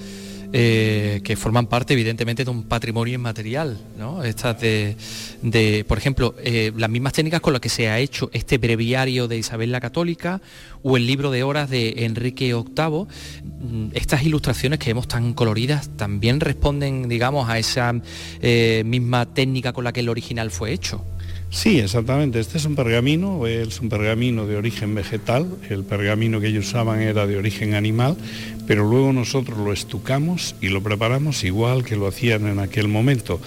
eh, que forman parte evidentemente de un patrimonio inmaterial, ¿no? Estas de, por ejemplo, eh, las mismas técnicas con las que se ha hecho este breviario de Isabel la Católica o el libro de horas de Enrique VIII, mm, estas ilustraciones que vemos tan coloridas también responden, digamos, a esa eh, misma técnica con la que el original fue hecho. Sí, exactamente. Este es un pergamino, es un pergamino de origen vegetal. El pergamino que ellos usaban era de origen animal, pero luego nosotros lo estucamos y lo preparamos igual que lo hacían en aquel momento.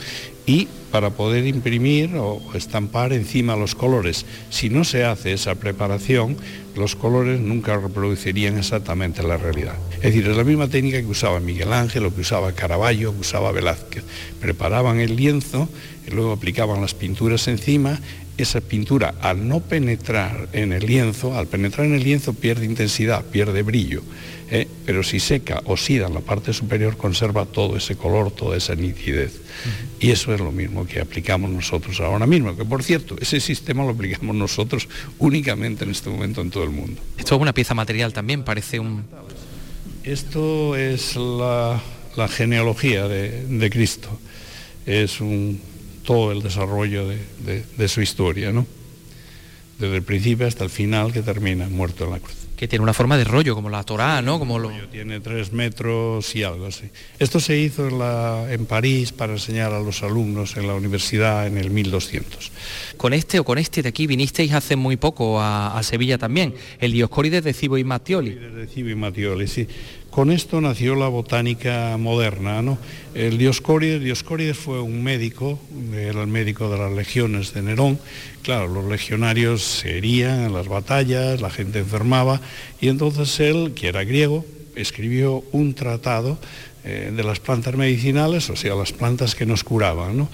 Y para poder imprimir o estampar encima los colores. Si no se hace esa preparación, los colores nunca reproducirían exactamente la realidad. Es decir, es la misma técnica que usaba Miguel Ángel, o que usaba Caravaggio, que usaba Velázquez. Preparaban el lienzo y luego aplicaban las pinturas encima esa pintura al no penetrar en el lienzo, al penetrar en el lienzo pierde intensidad, pierde brillo, ¿eh? pero si seca, oxida en la parte superior, conserva todo ese color, toda esa nitidez. Y eso es lo mismo que aplicamos nosotros ahora mismo, que por cierto, ese sistema lo aplicamos nosotros únicamente en este momento en todo el mundo. Esto es una pieza material también, parece un... Esto es la, genealogía de Cristo, es todo el desarrollo de, su historia, ¿no? Desde el principio hasta el final que termina muerto en la cruz. Que tiene una forma de rollo, como la Torá, ¿no? Como lo... Tiene tres metros y algo así. Esto se hizo en, la, en París para enseñar a los alumnos en la universidad en el 1200. Con este o con este de aquí vinisteis hace muy poco a, Sevilla también, el Dioscórides de Cibo y Mattioli. De Cibo y Mattioli, sí. Con esto nació la botánica moderna. ¿no? El Dioscórides, Dioscórides fue un médico, era el médico de las legiones de Nerón. Claro, los legionarios se herían en las batallas, la gente enfermaba, y entonces él, que era griego, escribió un tratado eh, de las plantas medicinales, o sea, las plantas que nos curaban.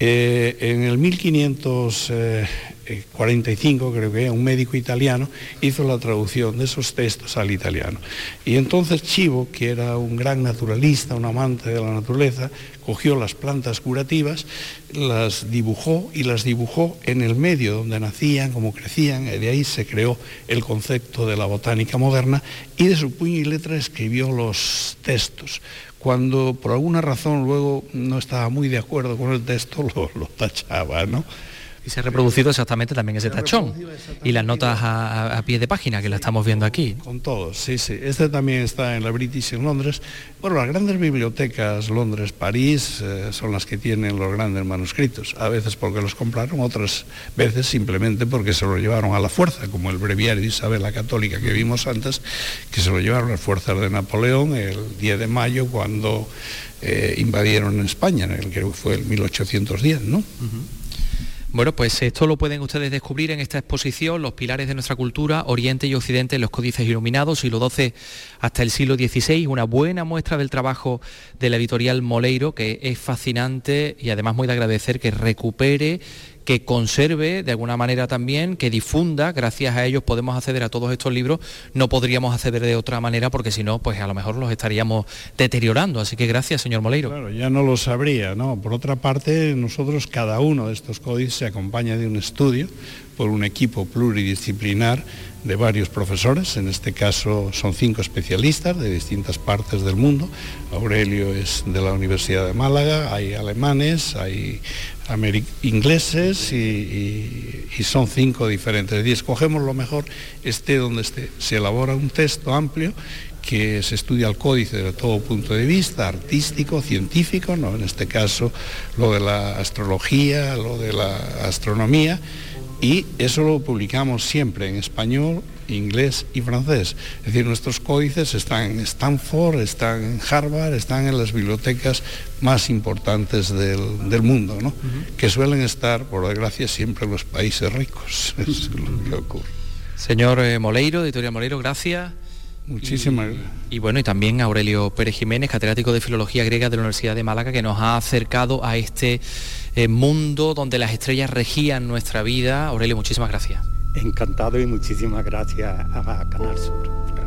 Eh, en el 1545, creo que un médico italiano hizo la traducción de esos textos al italiano. Y entonces Chivo, que era un gran naturalista, un amante de la naturaleza, cogió las plantas curativas, las dibujó y las dibujó en el medio donde nacían, como crecían, y de ahí se creó el concepto de la botánica moderna y de su puño y letra escribió los textos cuando por alguna razón luego no estaba muy de acuerdo con el texto, lo, lo tachaba, ¿no? Y se ha reproducido exactamente también ese tachón y las notas a, pie de página que la estamos viendo aquí. Con todos, sí, sí. Este también está en la British en Londres. Bueno, las grandes bibliotecas, Londres, París, eh, son las que tienen los grandes manuscritos. A veces porque los compraron, otras veces simplemente porque se lo llevaron a la fuerza, como el breviario de Isabel la Católica que vimos antes, que se lo llevaron las fuerzas de Napoleón el 10 de mayo cuando eh, invadieron España, en el que fue el 1810, ¿no? Bueno, pues esto lo pueden ustedes descubrir en esta exposición, Los pilares de nuestra cultura, Oriente y Occidente los códices iluminados, siglo XII hasta el siglo XVI, una buena muestra del trabajo de la editorial Moleiro, que es fascinante y además muy de agradecer que recupere que conserve de alguna manera también, que difunda, gracias a ellos podemos acceder a todos estos libros, no podríamos acceder de otra manera porque si no, pues a lo mejor los estaríamos deteriorando. Así que gracias, señor Moleiro. Claro, ya no lo sabría, ¿no? Por otra parte, nosotros cada uno de estos códices se acompaña de un estudio por un equipo pluridisciplinar de varios profesores, en este caso son cinco especialistas de distintas partes del mundo. Aurelio es de la Universidad de Málaga, hay alemanes, hay ingleses y, son cinco diferentes. Y escogemos lo mejor, esté donde esté. Se elabora un texto amplio que se estudia el códice desde todo punto de vista, artístico, científico, ¿no? en este caso lo de la astrología, lo de la astronomía, y eso lo publicamos siempre en español, inglés y francés. Es decir, nuestros códices están en Stanford, están en Harvard, están en las bibliotecas más importantes del, mundo, ¿no? que suelen estar, por desgracia, siempre en los países ricos. Es lo que ocurre. Señor eh, Moleiro, editorial Moleiro, gracias. Muchísimas gracias. Y, bueno, y también Aurelio Pérez Jiménez, catedrático de Filología Griega de la Universidad de Málaga, que nos ha acercado a este eh, mundo donde las estrellas regían nuestra vida. Aurelio, muchísimas gracias. Encantado y muchísimas gracias a Canal Sur.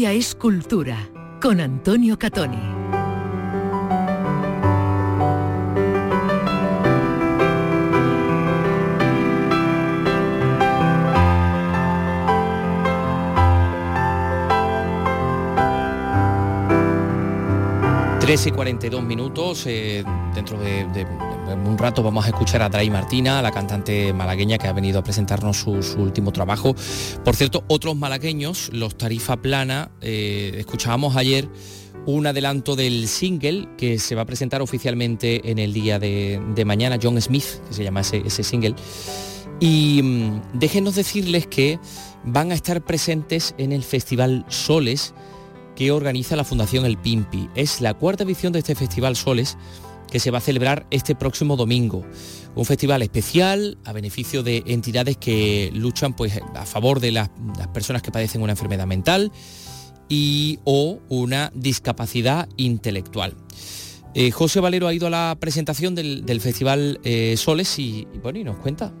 Andalucía es cultura con Antonio Catoni. 3 y 42 minutos, eh, dentro de, un rato vamos a escuchar a Dray Martina, la cantante malagueña que ha venido a presentarnos su, último trabajo. Por cierto, otros malagueños, los Tarifa Plana, eh, escuchábamos ayer un adelanto del single que se va a presentar oficialmente en el día de, mañana, John Smith, que se llama ese, single. Y mm, déjenos decirles que van a estar presentes en el Festival Soles, que organiza la Fundación El Pimpi. Es la cuarta edición de este Festival Soles que se va a celebrar este próximo domingo. Un festival especial a beneficio de entidades que luchan pues, a favor de las, personas que padecen una enfermedad mental y o una discapacidad intelectual. Eh, José Valero ha ido a la presentación del, Festival eh, Soles y, y, bueno, y nos cuenta.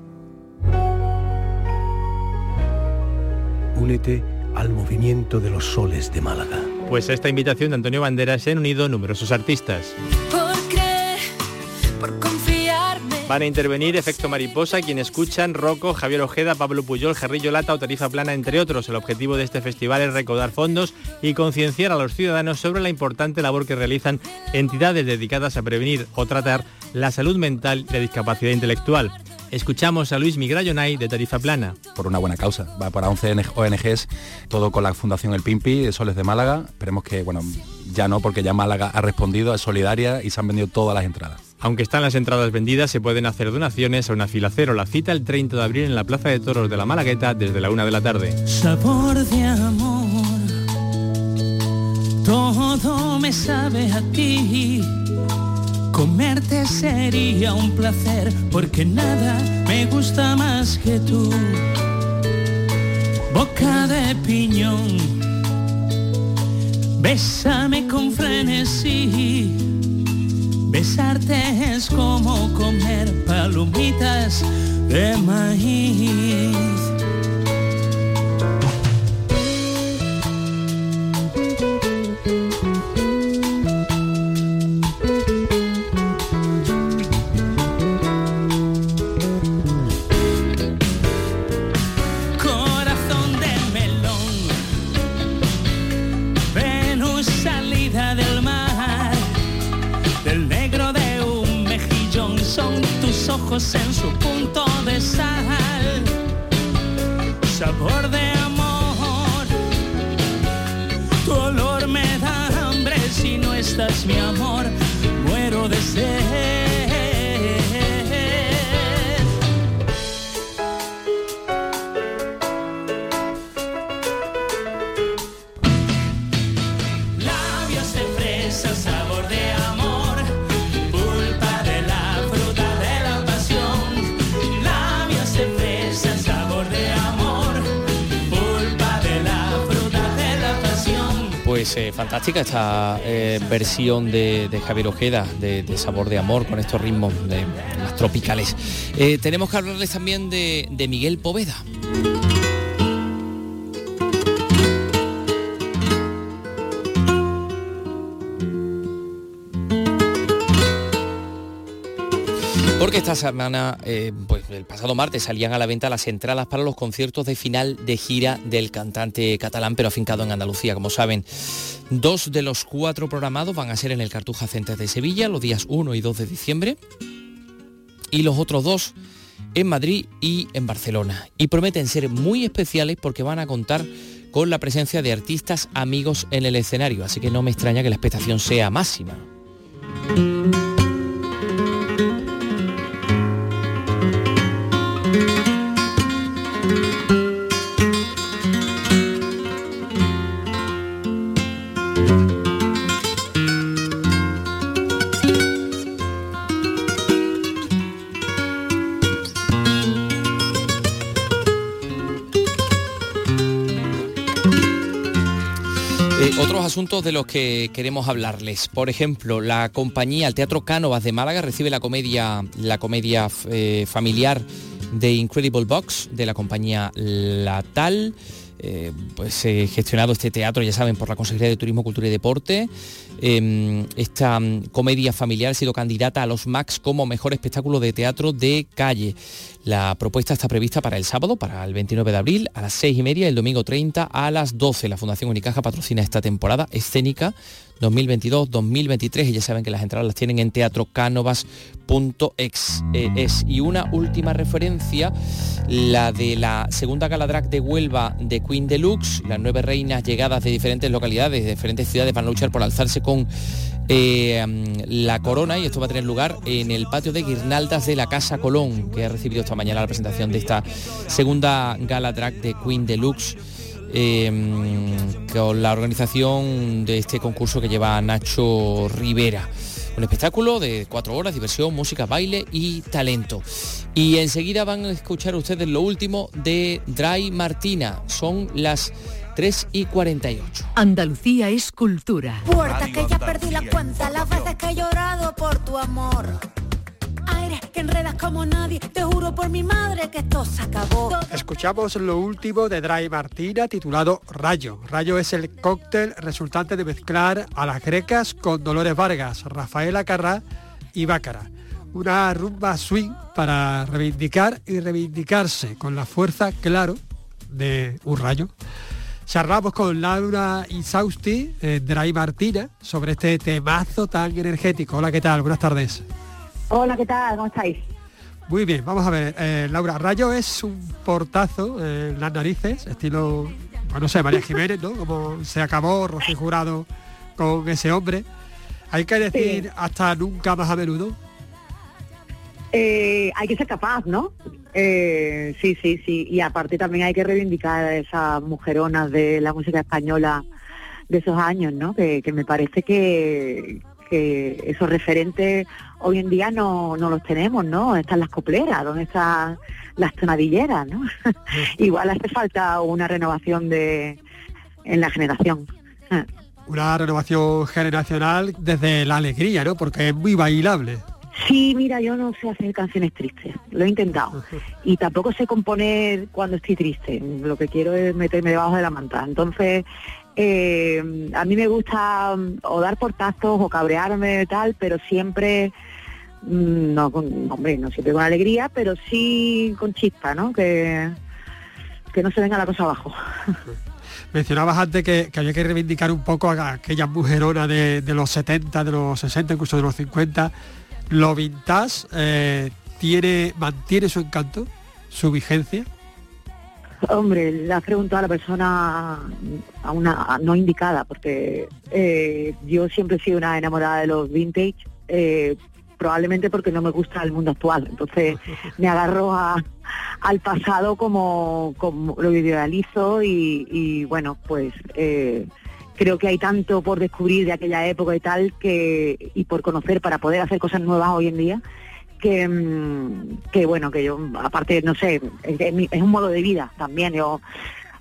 Únete al movimiento de los soles de Málaga. Pues a esta invitación de Antonio Banderas se han unido numerosos artistas. Van a intervenir Efecto Mariposa, quien escuchan Rocco, Javier Ojeda, Pablo Puyol, Gerrillo Lata o Tarifa Plana, entre otros. El objetivo de este festival es recaudar fondos y concienciar a los ciudadanos sobre la importante labor que realizan entidades dedicadas a prevenir o tratar la salud mental y la discapacidad intelectual. Escuchamos a Luis Migrayonay de Tarifa Plana. Por una buena causa, va para 11 ONGs, todo con la Fundación El Pimpi de Soles de Málaga. Esperemos que, bueno, ya no, porque ya Málaga ha respondido, es solidaria y se han vendido todas las entradas. Aunque están las entradas vendidas, se pueden hacer donaciones a una fila cero. La cita el 30 de abril en la Plaza de Toros de la Malagueta desde la una de la tarde. Sabor de amor, todo me sabe a ti. Comerte sería un placer porque nada me gusta más que tú. Boca de piñón, bésame con frenesí. Besarte es como comer palomitas de maíz. En su punto de sal, sabor de amor, tu olor me da hambre si no estás mi amor, muero de sed. Fantástica esta eh, versión de, Javier Ojeda de, Sabor de Amor con estos ritmos de- más tropicales. Eh, tenemos que hablarles también de, de Miguel Poveda. Porque esta semana, eh, pues el pasado martes salían a la venta las entradas para los conciertos de final de gira del cantante catalán, pero afincado en Andalucía, como saben. Dos de los cuatro programados van a ser en el Cartuja Center de Sevilla, los días 1 y 2 de diciembre, y los otros dos en Madrid y en Barcelona. Y prometen ser muy especiales porque van a contar con la presencia de artistas amigos en el escenario, así que no me extraña que la expectación sea máxima. Eh, otros asuntos de los que queremos hablarles. Por ejemplo, la compañía, el Teatro Cánovas de Málaga recibe la comedia, la comedia eh, familiar de Incredible Box de la compañía Latal. Eh, pues he gestionado este teatro, ya saben, por la Consejería de Turismo, Cultura y Deporte. Eh, esta mm, comedia familiar ha sido candidata a los Max como mejor espectáculo de teatro de calle. La propuesta está prevista para el sábado, para el 29 de abril, a las 6 y media, el domingo 30 a las 12. La Fundación Unicaja patrocina esta temporada escénica 2022-2023 y ya saben que las entradas las tienen en teatrocanovas.ex. Eh, es. Y una última referencia, la de la segunda gala de Huelva de Queen Deluxe. Las nueve reinas llegadas de diferentes localidades, de diferentes ciudades, van a luchar por alzarse con eh, mm, la corona y esto va a tener lugar en el patio de guirnaldas de la Casa Colón, que ha recibido esta mañana la presentación de esta segunda gala drag de Queen Deluxe. eh, con la organización de este concurso que lleva Nacho Rivera. Un espectáculo de cuatro horas, diversión, música, baile y talento. Y enseguida van a escuchar ustedes lo último de Dry Martina. Son las 3 y 48. Andalucía es cultura. Puerta que ya perdí la cuenta las veces que he llorado por tu amor. Aire que enredas como nadie, te juro por mi madre que esto se acabó. Escuchamos lo último de Dry Martina titulado Rayo. Rayo es el cóctel resultante de mezclar a las grecas con Dolores Vargas, Rafaela Carrá y Bácara. una rumba swing para reivindicar y reivindicarse con la fuerza, claro, de un rayo. Charlamos con Laura Insausti, eh, Dray Martina, sobre este temazo tan energético. Hola, ¿qué tal? Buenas tardes. Hola, ¿qué tal? ¿Cómo estáis? Muy bien, vamos a ver. eh, Laura, Rayo es un portazo eh, en las narices, estilo, bueno, no sé, María Jiménez, ¿no? Como se acabó Rocío Jurado con ese hombre. Hay que decir hasta nunca más a menudo. Eh, hay que ser capaz, ¿no? Eh, sí, sí, sí. Y aparte también hay que reivindicar a esas mujeronas de la música española de esos años, ¿no? Que, me parece que, que esos referentes hoy en día no, no los tenemos, ¿no? ¿Dónde están las copleras? ¿Dónde están las tonadilleras, no? Igual hace falta una renovación de en la generación. Una renovación generacional desde la alegría, ¿no? Porque es muy bailable. Sí, mira, yo no sé hacer canciones tristes, lo he intentado. Y tampoco sé componer cuando estoy triste, lo que quiero es meterme debajo de la manta. Entonces, eh, a mí me gusta mm, o dar portazos o cabrearme y tal, pero siempre, mm, no, con, hombre, no siempre con alegría, pero sí con chispa, ¿no? Que, que no se venga la cosa abajo. Mencionabas antes que, que había que reivindicar un poco a aquellas mujeronas de, de los 70, de los 60, incluso de los 50. Lo vintage eh, tiene, mantiene su encanto, su vigencia. Hombre, le has preguntado a la persona a una no indicada, porque eh, yo siempre he sido una enamorada de los vintage, eh, probablemente porque no me gusta el mundo actual. Entonces me agarro al pasado como, lo idealizo y, bueno, pues creo que hay tanto por descubrir de aquella época y tal que y por conocer para poder hacer cosas nuevas hoy en día que, mm, que bueno, que yo, aparte, no sé, es, es un modo de vida también. Yo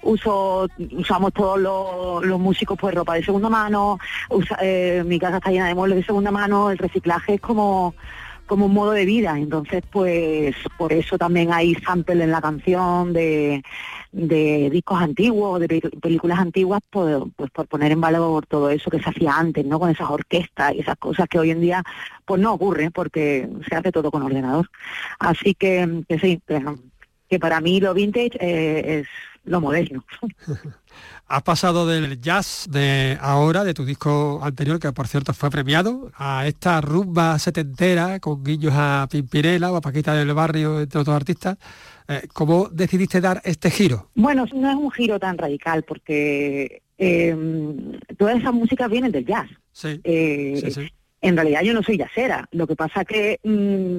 uso, usamos todos los, los músicos pues ropa de segunda mano, eh, mi casa está llena de muebles de segunda mano, el reciclaje es como como un modo de vida, entonces pues por eso también hay sample en la canción de, de discos antiguos, de pe- películas antiguas, pues, pues por poner en valor todo eso que se hacía antes, ¿no? Con esas orquestas y esas cosas que hoy en día pues no ocurre porque se hace todo con ordenador. Así que, sí, que para mí lo vintage eh, es lo moderno. Has pasado del jazz de ahora, de tu disco anterior, que por cierto fue premiado, a esta rumba setentera con guiños a Pimpinela o a Paquita del Barrio, entre otros artistas. Eh, ¿Cómo decidiste dar este giro? Bueno, no es un giro tan radical porque eh, todas esas músicas vienen del jazz. Sí, Eh, sí, sí. En realidad yo no soy jazzera, lo que pasa que mm,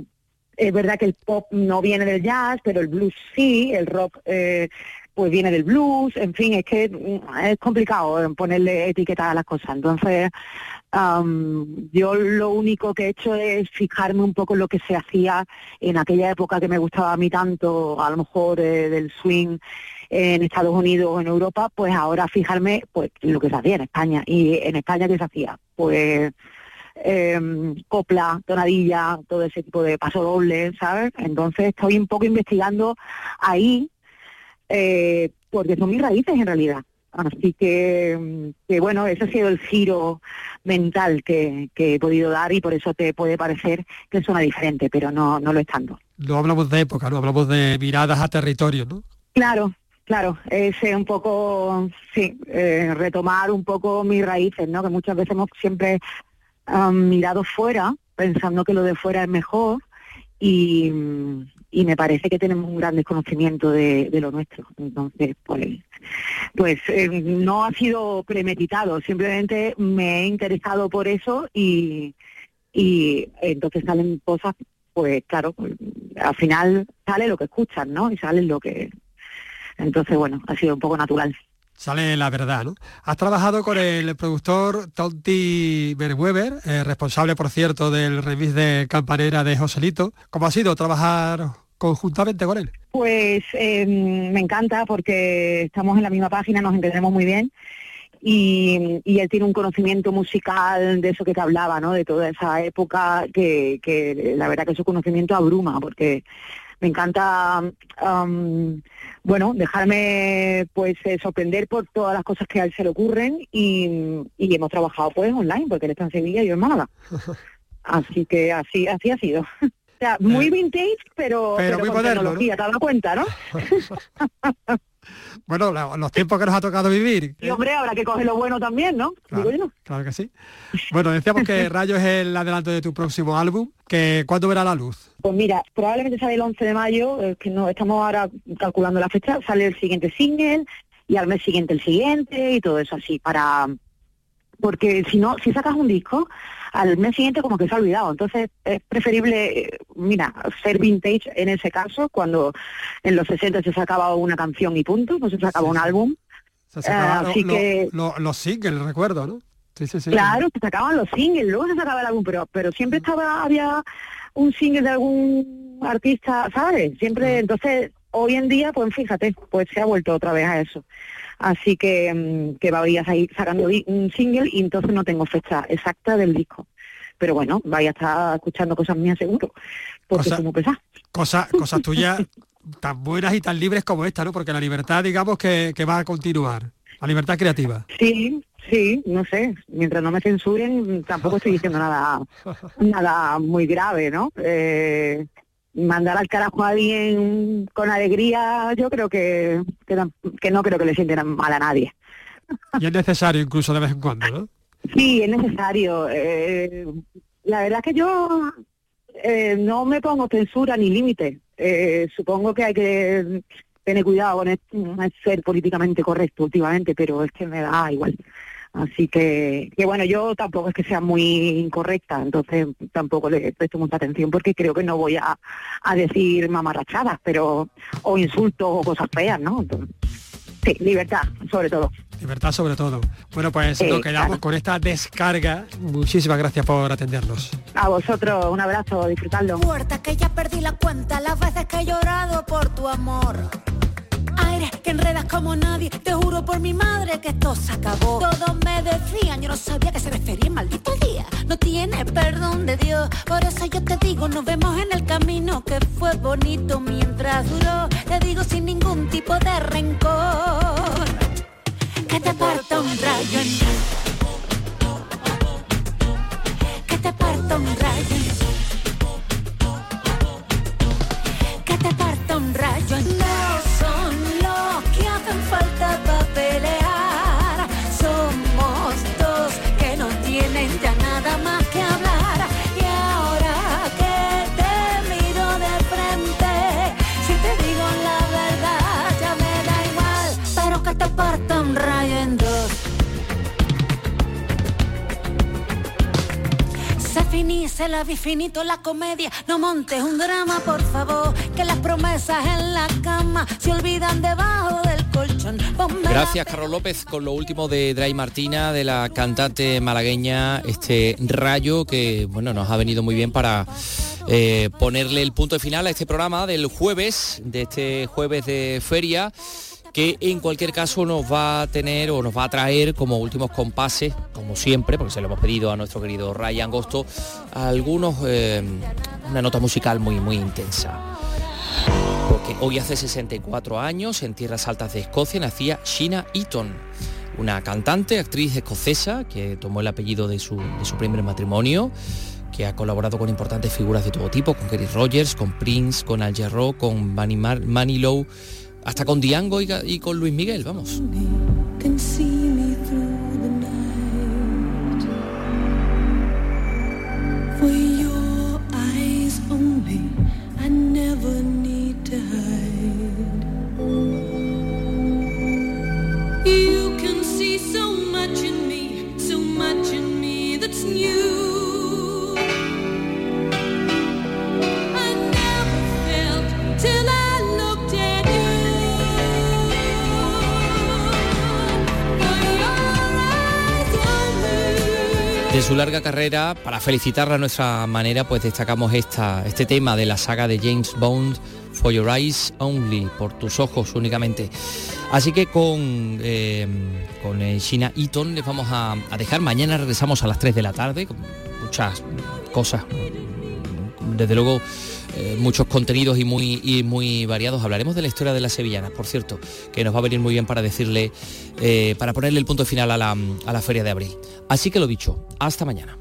es verdad que el pop no viene del jazz, pero el blues sí, el rock eh, pues viene del blues, en fin, es que mm, es complicado eh, ponerle etiquetas a las cosas. Entonces, am, yo lo único que he hecho es fijarme un poco en lo que se hacía en aquella época que me gustaba a mí tanto, a lo mejor eh, del swing en Estados Unidos o en Europa, pues ahora fijarme pues en lo que se hacía en España. Y en España, ¿qué se hacía? Pues em, copla, tonadilla, todo ese tipo de paso doble, ¿sabes? Entonces estoy un poco investigando ahí, eh, porque son mis raíces en realidad. Así que, mm, que bueno, ese ha sido el giro mental que, que he podido dar y por eso te puede parecer que suena diferente, pero no, no lo es tanto. No hablamos de época, no hablamos de miradas a territorio, ¿no? Claro, claro, es eh, un poco, sí, eh, retomar un poco mis raíces, ¿no? Que muchas veces hemos siempre han mirado fuera, pensando que lo de fuera es mejor, y, y me parece que tenemos un gran desconocimiento de, de lo nuestro. Entonces, pues, pues eh, no ha sido premeditado, simplemente me he interesado por eso y, y entonces salen cosas, pues claro, pues, al final sale lo que escuchan, ¿no? Y sale lo que... Entonces, bueno, ha sido un poco natural. Sale la verdad, ¿no? Has trabajado con el productor Tonti Merweber, eh, responsable, por cierto, del remix de Campanera de Joselito. ¿Cómo ha sido trabajar conjuntamente con él? Pues eh, me encanta porque estamos en la misma página, nos entendemos muy bien y, y él tiene un conocimiento musical de eso que te hablaba, ¿no? De toda esa época que, que la verdad que su conocimiento abruma porque me encanta, am, bueno, dejarme pues eh, sorprender por todas las cosas que a él se le ocurren y, y hemos trabajado pues online porque él está en Sevilla y yo en Málaga. Así que así, así ha sido. sea, muy vintage, pero, Pero muy con moderno, tecnología, ¿te has dado cuenta, no? Bueno, los tiempos que nos ha tocado vivir. Y hombre, habrá que coger lo bueno también, ¿no? Digo yo. Claro que sí. Bueno, decíamos que Rayo es el adelanto de tu próximo álbum, que ¿cuándo verá la luz? Pues mira, probablemente sale el 11 de mayo, eh, que no estamos ahora calculando la fecha, sale el siguiente single y al mes siguiente el siguiente y todo eso así para porque si no, si sacas un disco, al mes siguiente como que se ha olvidado. Entonces es preferible, eh, mira, ser vintage en ese caso, cuando en los 60 se sacaba una canción y punto, no se sacaba un álbum. Se sacaban Eh, así lo- que- lo- los singles, recuerdo, ¿no? Sí, sí, sí. Claro, se sacaban los singles, luego se sacaba el álbum, pero, pero siempre estaba, había un single de algún artista, ¿sabes? Siempre, entonces, hoy en día, pues fíjate, pues se ha vuelto otra vez a eso. Así que, mm, que vaya a ir sacando un single y entonces no tengo fecha exacta del disco. Pero bueno, vaya a estar escuchando cosas mías seguro, porque Cosa- como pesar. Cosas, cosas tuyas tan buenas y tan libres como esta, ¿no? Porque la libertad, digamos, que, que va a continuar. La libertad creativa. Sí, sí, no sé, mientras no me censuren tampoco estoy diciendo nada nada muy grave, ¿no? Eh, mandar al carajo a alguien con alegría, yo creo que, que, no creo que le sienten mal a nadie. Y es necesario incluso de vez en cuando, ¿no? Sí, es necesario. eh, la verdad es que yo eh, no me pongo censura ni límite. Eh, supongo que hay que tener cuidado con es- es ser políticamente correcto últimamente, pero es que me da igual. Así que, que bueno, yo tampoco es que sea muy incorrecta, entonces tampoco le presto mucha atención porque creo que no voy a, a decir mamarrachadas, pero o insultos o cosas feas, ¿no? Sí, libertad, sobre todo. Libertad sobre todo. Bueno, pues Sí, nos quedamos claro. con esta descarga. Muchísimas gracias por atendernos. A vosotros, un abrazo, disfrutadlo. Puerta que ya perdí la cuenta las veces que he llorado por tu amor. Aire que enredas como nadie, te juro por mi madre que esto se acabó. Todos me decían, yo no sabía que se refería maldito día. No tiene perdón de Dios, por eso yo te digo, nos vemos en el camino que fue bonito mientras duró. Te digo sin ningún tipo de rencor, que te parta un rayo. Que te parta un rayo que te parta un rayo se la vi finito la comedia. No montes un drama, por favor. Que las promesas en la cama se olvidan debajo del colchón. Ponme la Gracias, Carlos López, con lo último de Dray Martina, de la cantante malagueña, este rayo que bueno nos ha venido muy bien para eh, ponerle el punto final a este programa del jueves, de este jueves de feria que en cualquier caso nos va a tener o nos va a traer como últimos compases, como siempre, porque se lo hemos pedido a nuestro querido Ray Angosto, algunos eh, una nota musical muy muy intensa. Porque hoy hace 64 años, en tierras altas de Escocia, nacía Sheena Eaton, una cantante, actriz escocesa que tomó el apellido de su, de su primer matrimonio, que ha colaborado con importantes figuras de todo tipo, con Kenny Rogers, con Prince, con Al Jarreau, con Mar- Manilow, hasta con Diango y, y con Luis Miguel, vamos. De su larga carrera, para felicitarla a nuestra manera, pues destacamos esta, este tema de la saga de James Bond, For Your Eyes Only, por tus ojos únicamente. Así que con, eh, con Sheena Eaton les vamos a, a dejar. Mañana regresamos a las 3 de la tarde, con muchas cosas, desde luego eh, muchos contenidos y muy, y muy variados. Hablaremos de la historia de las sevillanas, por cierto, que nos va a venir muy bien para decirle, eh, para ponerle el punto final a la, a la feria de abril. Así que lo dicho, hasta mañana.